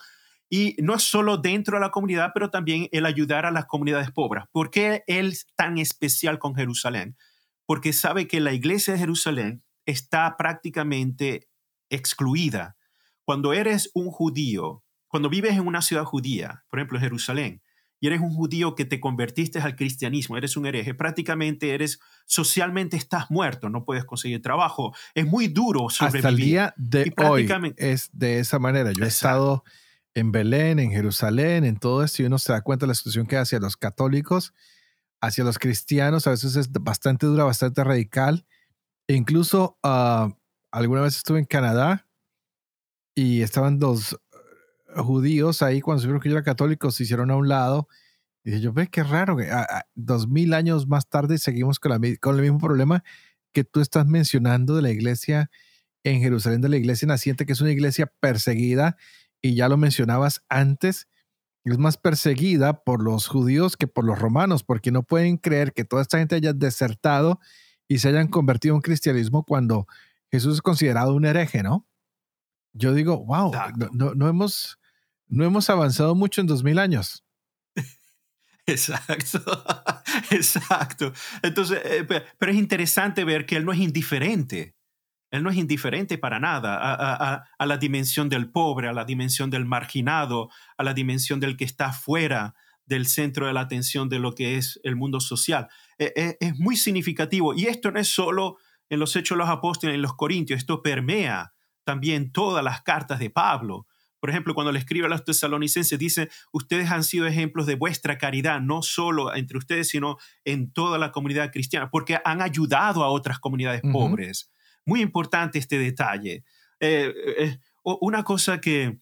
Y no es solo dentro de la comunidad, pero también el ayudar a las comunidades pobres. ¿Por qué él es tan especial con Jerusalén? Porque sabe que la iglesia de Jerusalén está prácticamente excluida. Cuando eres un judío, cuando vives en una ciudad judía, por ejemplo Jerusalén, y eres un judío que te convertiste al cristianismo, eres un hereje, prácticamente eres, socialmente estás muerto, no puedes conseguir trabajo, es muy duro sobrevivir. Hasta el día de hoy es de esa manera. Yo he estado en Belén, en Jerusalén, en todo esto, y uno se da cuenta de la situación que hacia los católicos, hacia los cristianos, a veces es bastante dura, bastante radical, e incluso uh, alguna vez estuve en Canadá y estaban dos eh, judíos ahí cuando supieron que yo era católico, se hicieron a un lado. Y dije, yo ve qué raro, que dos mil años más tarde seguimos con, la, con el mismo problema que tú estás mencionando de la iglesia en Jerusalén de la iglesia naciente, que es una iglesia perseguida, y ya lo mencionabas antes, es más perseguida por los judíos que por los romanos, porque no pueden creer que toda esta gente haya desertado y se hayan convertido en cristianismo cuando Jesús es considerado un hereje, ¿no? Yo digo, wow, no, no, hemos, no hemos avanzado mucho en dos mil años. Exacto, exacto. Entonces, eh, pero es interesante ver que él no es indiferente. Él no es indiferente para nada a, a, la dimensión del pobre, a la dimensión del marginado, a la dimensión del que está fuera del centro de la atención de lo que es el mundo social. E, e, es muy significativo. Y esto no es solo en los Hechos de los Apóstoles, en los Corintios, esto permea también todas las cartas de Pablo. Por ejemplo, cuando le escribe a los tesalonicenses, dice, ustedes han sido ejemplos de vuestra caridad, no solo entre ustedes, sino en toda la comunidad cristiana, porque han ayudado a otras comunidades pobres. Muy importante este detalle. Eh, eh, una cosa que,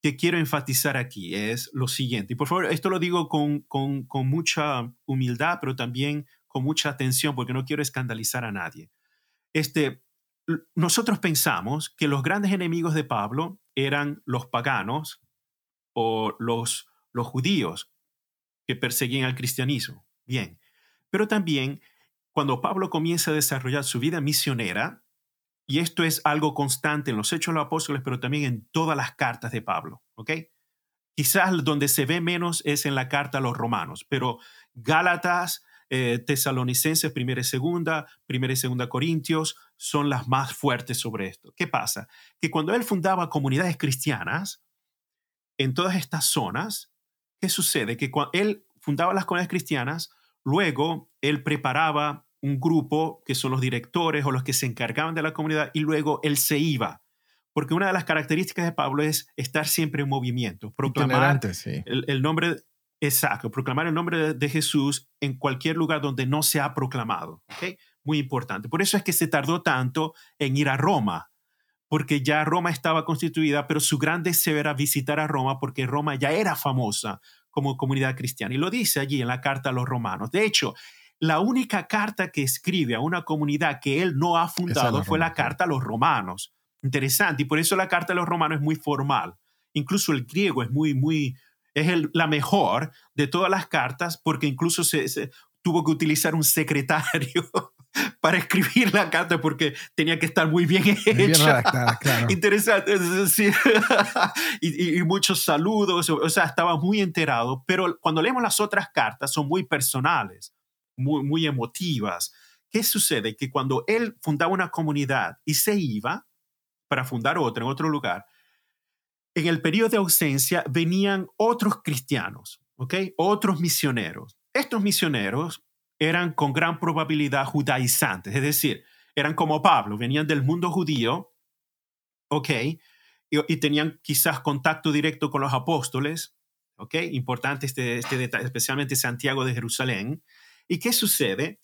que, quiero enfatizar aquí es lo siguiente, y por favor, esto lo digo con, con, con mucha humildad, pero también con mucha atención, porque no quiero escandalizar a nadie. Este, nosotros pensamos que los grandes enemigos de Pablo eran los paganos o los, los judíos que perseguían al cristianismo. Bien, pero también cuando Pablo comienza a desarrollar su vida misionera, y esto es algo constante en los Hechos de los Apóstoles, pero también en todas las cartas de Pablo, ¿ok? Quizás donde se ve menos es en la carta a los romanos, pero Gálatas, eh, Tesalonicenses, primera y segunda, primera y segunda Corintios, son las más fuertes sobre esto. ¿Qué pasa? Que cuando él fundaba comunidades cristianas en todas estas zonas, ¿qué sucede? Que cuando él fundaba las comunidades cristianas, luego él preparaba un grupo que son los directores o los que se encargaban de la comunidad y luego él se iba. Porque una de las características de Pablo es estar siempre en movimiento, proclamar el, el, nombre Exacto, proclamar el nombre de, Jesús en cualquier lugar donde no se ha proclamado. ¿okay? Muy importante. Por eso es que se tardó tanto en ir a Roma, porque ya Roma estaba constituida, pero su gran deseo era visitar a Roma porque Roma ya era famosa como comunidad cristiana. Y lo dice allí en la carta a los romanos. De hecho, la única carta que escribe a una comunidad que él no ha fundado fue la carta a los romanos. Interesante. Y por eso la carta a los romanos es muy formal. Incluso el griego es muy, muy, es la mejor de todas las cartas porque incluso se, tuvo que utilizar un secretario para escribir la carta porque tenía que estar muy bien hecha. Interesante. y, y, muchos saludos, o sea, estaba muy enterado, pero cuando leemos las otras cartas son muy personales, muy, muy emotivas. ¿Qué sucede? Que cuando él fundaba una comunidad y se iba para fundar otra en otro lugar, en el periodo de ausencia venían otros cristianos, ¿ok? Otros misioneros. Estos misioneros eran con gran probabilidad judaizantes, es decir, eran como Pablo, venían del mundo judío, ¿ok? Y, tenían quizás contacto directo con los apóstoles, ¿ok? Importante este, este detalle, especialmente Santiago de Jerusalén. ¿Y qué sucede?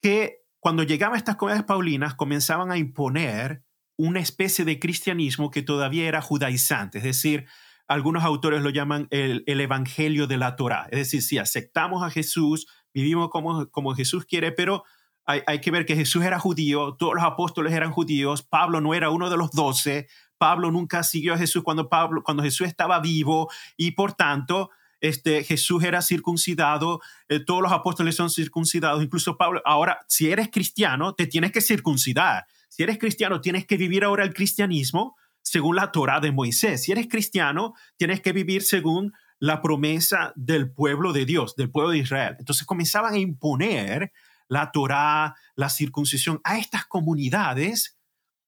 Que cuando llegaban estas comunidades paulinas comenzaban a imponer una especie de cristianismo que todavía era judaizante, es decir, algunos autores lo llaman el, evangelio de la Torah, es decir, si aceptamos a Jesús, vivimos como, como Jesús quiere, pero hay, hay, que ver que Jesús era judío, todos los apóstoles eran judíos, Pablo no era uno de los doce, Pablo nunca siguió a Jesús cuando, Pablo, cuando Jesús estaba vivo y por tanto este, Jesús era circuncidado, eh, todos los apóstoles son circuncidados, incluso Pablo. Ahora, si eres cristiano, te tienes que circuncidar. Si eres cristiano, tienes que vivir ahora el cristianismo según la Torah de Moisés. Si eres cristiano, tienes que vivir según la promesa del pueblo de Dios, del pueblo de Israel. Entonces comenzaban a imponer la Torah, la circuncisión a estas comunidades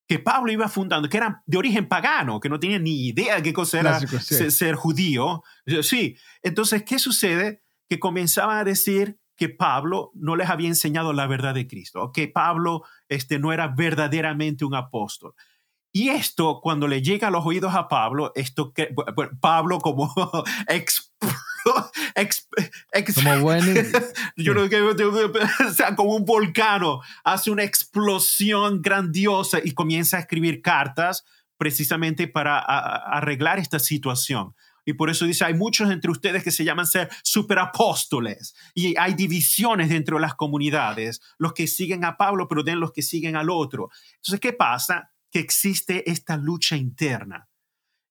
que Pablo iba fundando, que eran de origen pagano, que no tenían ni idea de qué cosa era ser, judío. Sí, entonces, ¿qué sucede? Que comenzaban a decir que Pablo no les había enseñado la verdad de Cristo, que Pablo este, no era verdaderamente un apóstol. Y esto, cuando le llega a los oídos a Pablo, esto que Pablo como como bueno. Yo creo que o sea, como un volcano hace una explosión grandiosa y comienza a escribir cartas precisamente para arreglar esta situación. Y por eso dice, hay muchos entre ustedes que se llaman ser superapóstoles. Y hay divisiones dentro de las comunidades. Los que siguen a Pablo, pero den los que siguen al otro. Entonces, ¿qué pasa? que existe esta lucha interna.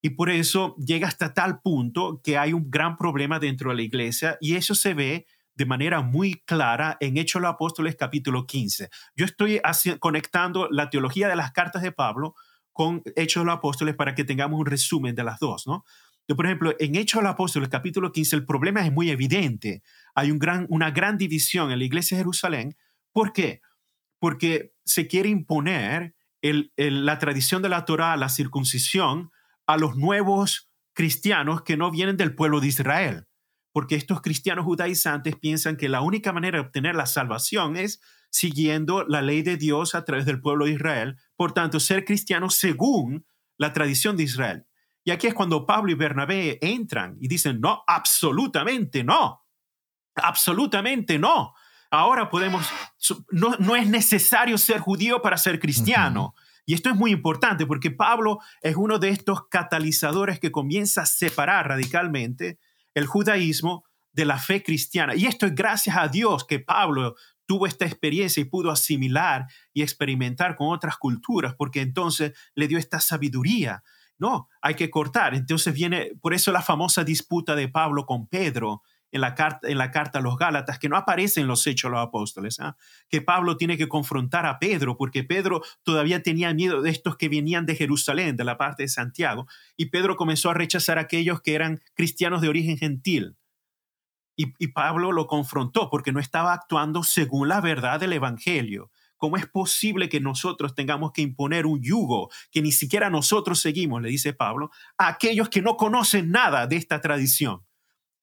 Y por eso llega hasta tal punto que hay un gran problema dentro de la iglesia y eso se ve de manera muy clara en Hechos de los Apóstoles capítulo 15. Yo estoy conectando la teología de las cartas de Pablo con Hechos de los Apóstoles para que tengamos un resumen de las dos, ¿no? Por ejemplo, en Hechos de los Apóstoles capítulo 15 el problema es muy evidente. Hay una gran división en la iglesia de Jerusalén. ¿Por qué? Porque se quiere imponer la tradición de la Torah, la circuncisión, a los nuevos cristianos que no vienen del pueblo de Israel porque estos cristianos judaizantes piensan que la única manera de obtener la salvación es siguiendo la ley de Dios a través del pueblo de Israel, por tanto, ser cristiano según la tradición de Israel. Y aquí es cuando Pablo y Bernabé entran y dicen, no, absolutamente no, absolutamente no. Ahora podemos, no, no es necesario ser judío para ser cristiano. Y esto es muy importante porque Pablo es uno de estos catalizadores que comienza a separar radicalmente el judaísmo de la fe cristiana. Y esto es gracias a Dios que Pablo tuvo esta experiencia y pudo asimilar y experimentar con otras culturas, porque entonces le dio esta sabiduría. No, hay que cortar. Entonces viene, por eso la famosa disputa de Pablo con Pedro en la carta, en la carta a los Gálatas, que no aparece en los hechos de los apóstoles, ¿ah? que Pablo tiene que confrontar a Pedro, porque Pedro todavía tenía miedo de estos que venían de Jerusalén, de la parte de Santiago, y Pedro comenzó a rechazar a aquellos que eran cristianos de origen gentil. Y, y Pablo lo confrontó porque no estaba actuando según la verdad del Evangelio. ¿Cómo es posible que nosotros tengamos que imponer un yugo que ni siquiera nosotros seguimos, le dice Pablo, a aquellos que no conocen nada de esta tradición?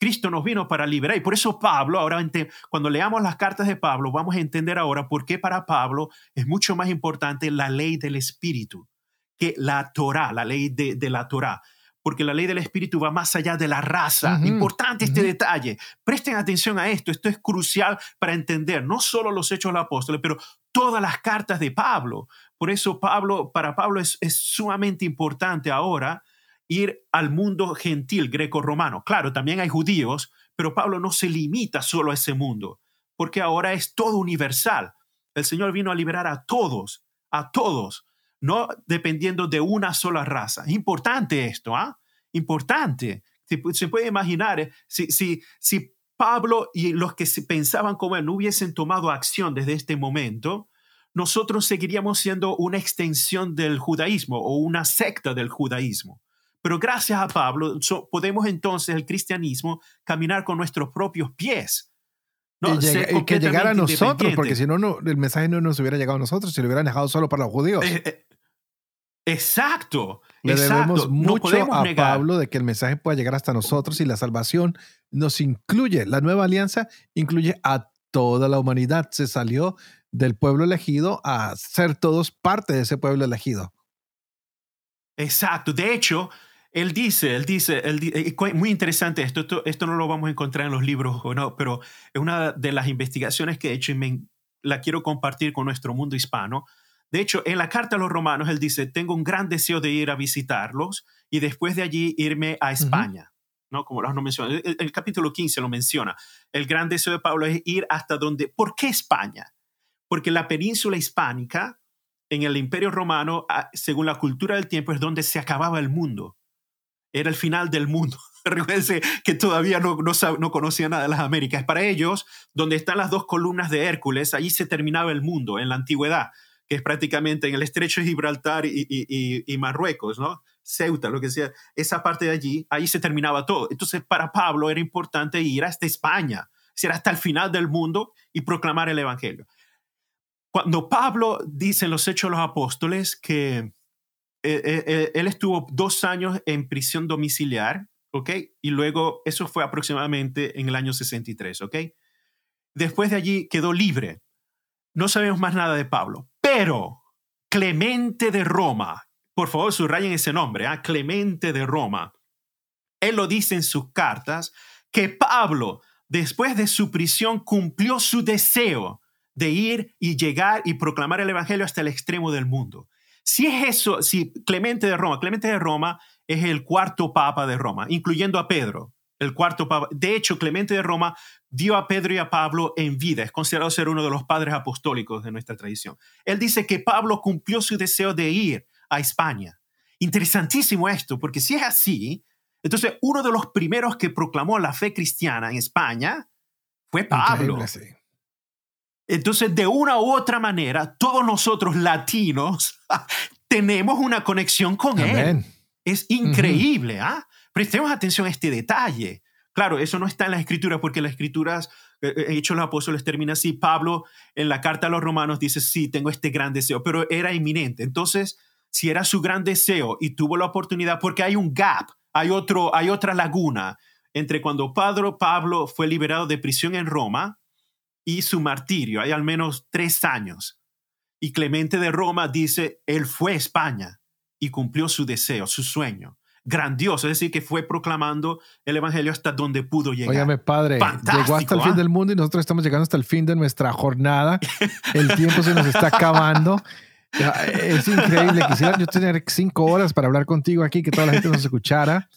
Cristo nos vino para liberar. Y por eso Pablo, ahora cuando leamos las cartas de Pablo, vamos a entender ahora por qué para Pablo es mucho más importante la ley del Espíritu que la Torah, la ley de, la Torah. Porque la ley del Espíritu va más allá de la raza. Importante este detalle. Presten atención a esto. Esto es crucial para entender no solo los hechos de los apóstoles, pero todas las cartas de Pablo. Por eso Pablo, para Pablo es, sumamente importante ahora ir al mundo gentil greco-romano. Claro, también hay judíos, pero Pablo no se limita solo a ese mundo, porque ahora es todo universal. El Señor vino a liberar a todos, a todos, no dependiendo de una sola raza. Importante esto, ¿ah? Importante. Se, puede imaginar, eh, si, si, si Pablo y los que pensaban como él no hubiesen tomado acción desde este momento, nosotros seguiríamos siendo una extensión del judaísmo o una secta del judaísmo. Pero gracias a Pablo podemos entonces el cristianismo caminar con nuestros propios pies. ¿no? Y, que llegara a nosotros, porque si no, no, el mensaje no nos hubiera llegado a nosotros, si lo hubieran dejado solo para los judíos. Eh, eh, exacto. Le debemos mucho a Pablo de que el mensaje pueda llegar hasta nosotros y la salvación nos incluye. La nueva alianza incluye a toda la humanidad. Se salió del pueblo elegido a ser todos parte de ese pueblo elegido. Exacto. De hecho, él dice, él dice, él, muy interesante esto, esto, no lo vamos a encontrar en los libros, no, pero es una de las investigaciones que he hecho y me, la quiero compartir con nuestro mundo hispano. De hecho, en la carta a los romanos, él dice, tengo un gran deseo de ir a visitarlos y después de allí irme a España. ¿no? Como lo menciona. El, el, capítulo 15 lo menciona. El gran deseo de Pablo es ir hasta donde... ¿Por qué España? Porque la península hispánica, en el imperio romano, según la cultura del tiempo, es donde se acababa el mundo era el final del mundo. Recuerden que todavía no, no, no conocían nada de las Américas. Para ellos, donde están las dos columnas de Hércules, allí se terminaba el mundo en la antigüedad, que es prácticamente en el estrecho de Gibraltar y, Marruecos, ¿no? Ceuta, lo que sea, esa parte de allí, ahí se terminaba todo. Entonces, para Pablo era importante ir hasta España, ir hasta el final del mundo y proclamar el Evangelio. Cuando Pablo dice en los Hechos de los Apóstoles que eh, eh, eh, él estuvo dos años en prisión domiciliar, ¿ok? Y luego, eso fue aproximadamente en el año 63, ¿ok? Después de allí quedó libre. No sabemos más nada de Pablo, pero Clemente de Roma, por favor subrayen ese nombre, ¿ah? Clemente de Roma. Él lo dice en sus cartas que Pablo, después de su prisión, cumplió su deseo de ir y llegar y proclamar el Evangelio hasta el extremo del mundo. Si es eso, si Clemente de Roma, Clemente de Roma es el cuarto papa de Roma, incluyendo a Pedro, el cuarto papa. De hecho, Clemente de Roma dio a Pedro y a Pablo en vida, es considerado ser uno de los padres apostólicos de nuestra tradición. Él dice que Pablo cumplió su deseo de ir a España. Interesantísimo esto, porque si es así, entonces uno de los primeros que proclamó la fe cristiana en España fue Pablo. Entonces, de una u otra manera, todos nosotros latinos tenemos una conexión con Él. Es increíble, ¿ah? Prestemos atención a este detalle. Claro, eso no está en la escritura porque las escrituras, eh, eh, Hechos los Apóstoles termina así. Pablo en la carta a los romanos dice, sí, tengo este gran deseo, pero era inminente. Entonces, si era su gran deseo y tuvo la oportunidad, porque hay un gap, hay, otro, hay otra laguna entre cuando Pablo, Pablo fue liberado de prisión en Roma y su martirio. Hay al menos tres años. Y Clemente de Roma dice, él fue a España y cumplió su deseo, su sueño. Grandioso, es decir, que fue proclamando el Evangelio hasta donde pudo llegar. Óyame, padre, llegó hasta el fin ¿ah? del mundo y nosotros estamos llegando hasta el fin de nuestra jornada. El tiempo se nos está acabando. Es increíble. Quisiera yo tener cinco horas para hablar contigo aquí, que toda la gente nos escuchara.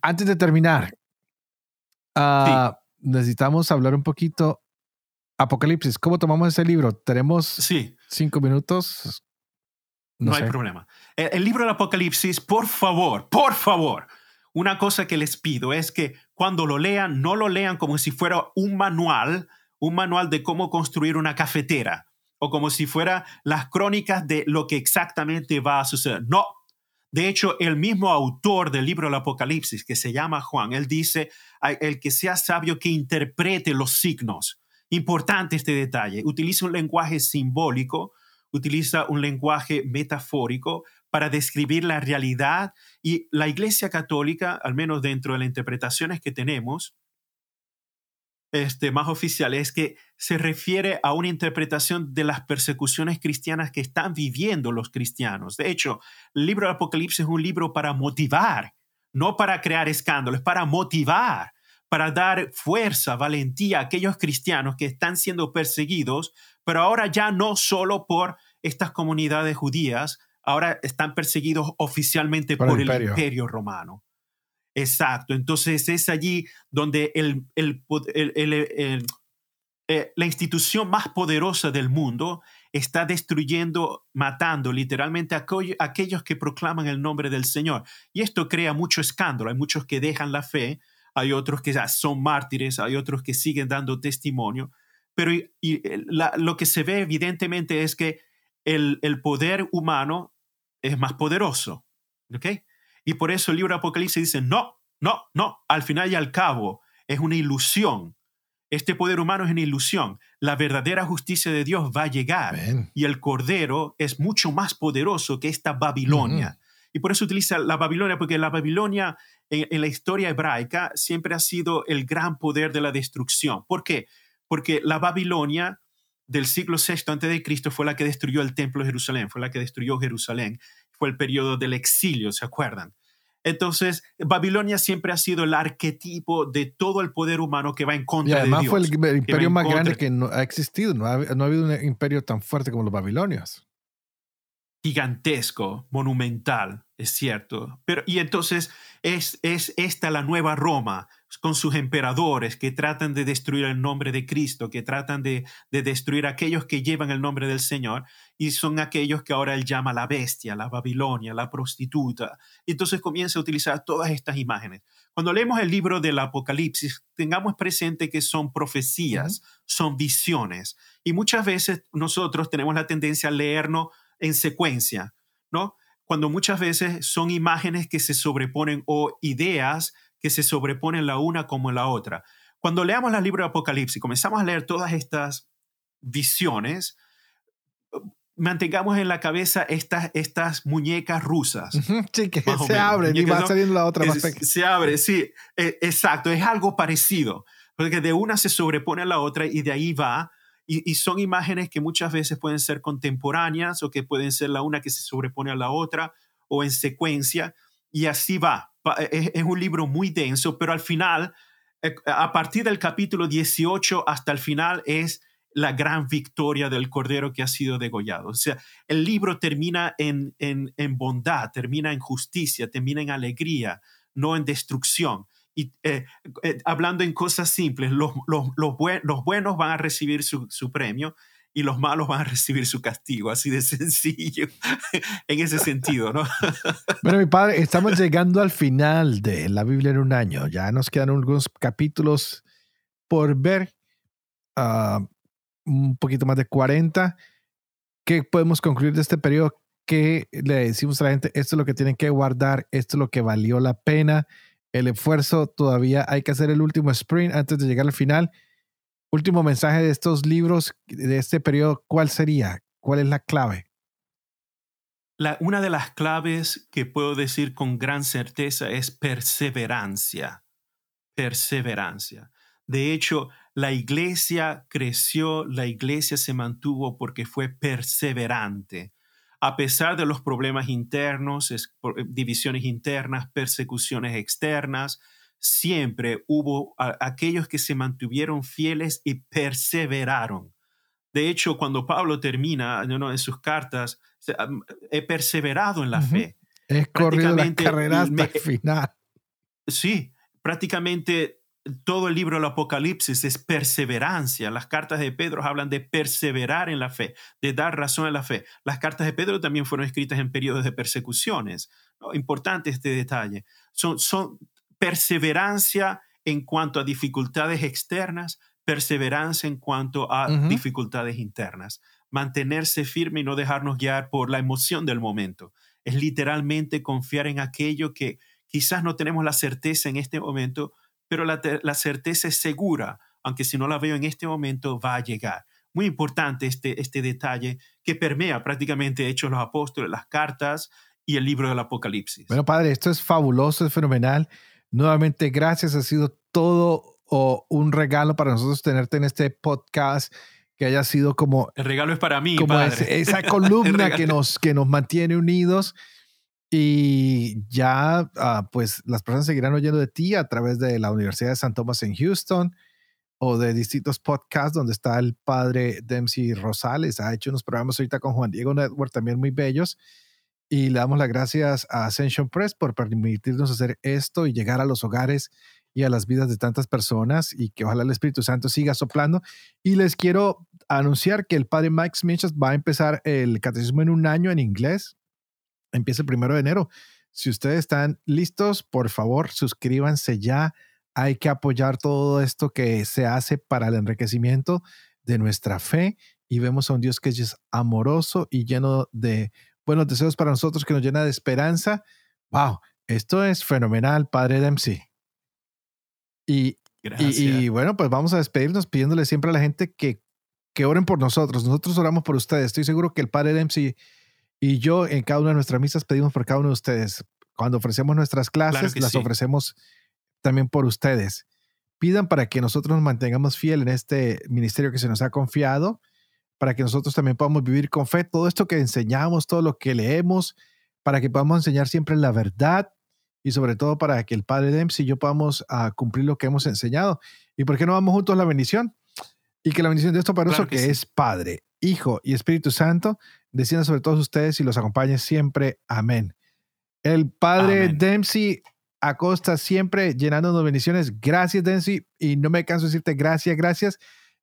Antes de terminar, ah, necesitamos hablar un poquito. Apocalipsis, ¿cómo tomamos ese libro? ¿Tenemos sí. cinco minutos? No, hay problema. El, el libro del Apocalipsis, por favor, por favor, una cosa que les pido es que cuando lo lean, no lo lean como si fuera un manual, un manual de cómo construir una cafetera o como si fuera las crónicas de lo que exactamente va a suceder. No. De hecho, el mismo autor del libro del Apocalipsis, que se llama Juan, él dice, el que sea sabio que interprete los signos. Importante este detalle. Utiliza un lenguaje simbólico, utiliza un lenguaje metafórico para describir la realidad y la Iglesia Católica, al menos dentro de las interpretaciones que tenemos, este, más oficial es que se refiere a una interpretación de las persecuciones cristianas que están viviendo los cristianos. De hecho, el libro del Apocalipsis es un libro para motivar, no para crear escándalos, para motivar, para dar fuerza, valentía a aquellos cristianos que están siendo perseguidos, pero ahora ya no solo por estas comunidades judías, ahora están perseguidos oficialmente por, el imperio romano. Exacto, entonces es allí donde el, eh, la institución más poderosa del mundo está destruyendo, matando literalmente a aquellos que proclaman el nombre del Señor. Y esto crea mucho escándalo. Hay muchos que dejan la fe, hay otros que ya son mártires, hay otros que siguen dando testimonio. Pero lo que se ve evidentemente es que el, el poder humano es más poderoso. ¿ok?, y por eso el libro de Apocalipsis dice, no, no, no, al final y al cabo es una ilusión. Este poder humano es una ilusión. La verdadera justicia de Dios va a llegar y el Cordero es mucho más poderoso que esta Babilonia. Y por eso utiliza la Babilonia, porque la Babilonia en, en, la historia hebraica siempre ha sido el gran poder de la destrucción. ¿Por qué? Porque la Babilonia del siglo VI a.C. fue la que destruyó el templo de Jerusalén, fue la que destruyó Jerusalén, fue el periodo del exilio, ¿se acuerdan? Entonces, Babilonia siempre ha sido el arquetipo de todo el poder humano que va en contra de Dios. además fue el imperio más grande que no ha existido. No ha, no ha habido un imperio tan fuerte como los babilonios. Gigantesco, monumental, es cierto. Pero, y entonces es, es esta la nueva Roma, con sus emperadores que tratan de destruir el nombre de Cristo, que tratan de, de, destruir a aquellos que llevan el nombre del Señor, y son aquellos que ahora él llama la bestia, la Babilonia, la prostituta. Y entonces comienza a utilizar todas estas imágenes. Cuando leemos el libro del Apocalipsis, tengamos presente que son profecías, son visiones, y muchas veces nosotros tenemos la tendencia a leernos en secuencia, ¿no? Cuando muchas veces son imágenes que se sobreponen o ideas que se sobreponen la una como la otra. Cuando leamos el libro de Apocalipsis, comenzamos a leer todas estas visiones, mantengamos en la cabeza estas, estas muñecas rusas. Sí, que se abren y va saliendo la otra más pequeña. Se abre, sí, e, exacto, es algo parecido, porque de una se sobrepone a la otra y de ahí va, y, y, son imágenes que muchas veces pueden ser contemporáneas o que pueden ser la una que se sobrepone a la otra o en secuencia, y así va. E, es, un libro muy denso, pero al final, eh, a partir del capítulo 18 hasta el final es la gran victoria del Cordero que ha sido degollado. O sea, el libro termina en, en, bondad, termina en justicia, termina en alegría, no en destrucción. Y eh, eh, hablando en cosas simples, los, los, buenos van a recibir su, su premio y los malos van a recibir su castigo, así de sencillo, en ese sentido, ¿no? bueno, mi padre, estamos llegando al final de la Biblia en un año, ya nos quedan algunos capítulos por ver, uh, un poquito más de 40. ¿Qué podemos concluir de este periodo? ¿Qué le decimos a la gente? Esto es lo que tienen que guardar, esto es lo que valió la pena, el esfuerzo, todavía hay que hacer el último sprint antes de llegar al final último mensaje de estos libros, de este periodo, ¿cuál sería? ¿Cuál es la clave? La, una de las claves que puedo decir con gran certeza es perseverancia. Perseverancia. De hecho, la iglesia creció, la iglesia se mantuvo porque fue perseverante. A pesar de los problemas internos, divisiones internas, persecuciones externas, siempre hubo aquellos que se mantuvieron fieles y perseveraron. De hecho, cuando Pablo termina en sus cartas, he perseverado en la fe. He corrido la carrera hasta el final. Sí, prácticamente todo el libro del Apocalipsis es perseverancia. Las cartas de Pedro hablan de perseverar en la fe, de dar razón a la fe. Las cartas de Pedro también fueron escritas en periodos de persecuciones. Importante este detalle. Son, son, perseverancia en cuanto a dificultades externas, perseverancia en cuanto a dificultades internas. Mantenerse firme y no dejarnos guiar por la emoción del momento. Es literalmente confiar en aquello que quizás no tenemos la certeza en este momento, pero la, la certeza es segura, aunque si no la veo en este momento va a llegar. Muy importante este, este detalle que permea prácticamente Hechos los Apóstoles, las cartas y el libro del Apocalipsis. Bueno, padre, esto es fabuloso, es fenomenal. Nuevamente, gracias. Ha sido todo un regalo para nosotros tenerte en este podcast que haya sido como... El regalo es para mí, como esa columna que nos, que nos mantiene unidos. Y ya, ah, pues las personas seguirán oyendo de ti a través de la Universidad de San Tomás en Houston o de distintos podcasts donde está el padre Dempsey Rosales. Ha hecho unos programas ahorita con Juan Diego Network también muy bellos. Y le damos las gracias a Ascension Press por permitirnos hacer esto y llegar a los hogares y a las vidas de tantas personas y que ojalá el Espíritu Santo siga soplando. Y les quiero anunciar que el padre Mike Smith va a empezar el catecismo en un año en inglés. Empieza el primero de enero. Si ustedes están listos, por favor, suscríbanse ya. Hay que apoyar todo esto que se hace para el enriquecimiento de nuestra fe y vemos a un Dios que es amoroso y lleno de buenos deseos para nosotros que nos llena de esperanza. ¡Wow! Esto es fenomenal, Padre Dempsey. Y, y, bueno, pues vamos a despedirnos pidiéndole siempre a la gente que, que oren por nosotros. Nosotros oramos por ustedes. Estoy seguro que el Padre Dempsey y yo en cada una de nuestras misas pedimos por cada uno de ustedes. Cuando ofrecemos nuestras clases, las ofrecemos también por ustedes. Pidan para que nosotros nos mantengamos fiel en este ministerio que se nos ha confiado para que nosotros también podamos vivir con fe todo esto que enseñamos, todo lo que leemos, para que podamos enseñar siempre la verdad y sobre todo para que el Padre Dempsey y yo podamos uh, cumplir lo que hemos enseñado. ¿Y por qué no vamos juntos a la bendición? Y que la bendición de esto para que, es Padre, Hijo y Espíritu Santo descienda sobre todos ustedes y los acompañe siempre. Amén. El Padre Dempsey Acosta siempre llenándonos bendiciones. Gracias, Dempsey. Y no me canso de decirte gracias, gracias.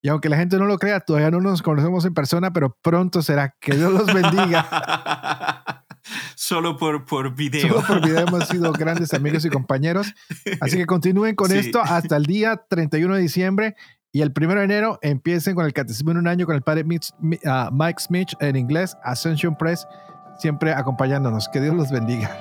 Y aunque la gente no lo crea, todavía no nos conocemos en persona, pero pronto será. Que Dios los bendiga. Solo por, por video. Solo por video hemos sido grandes amigos y compañeros. Así que continúen con esto hasta el día 31 de diciembre. Y el 1 de enero empiecen con el Catecismo en un año con el padre ah, Mike Smith en inglés, Ascension Press, siempre acompañándonos. Que Dios los bendiga.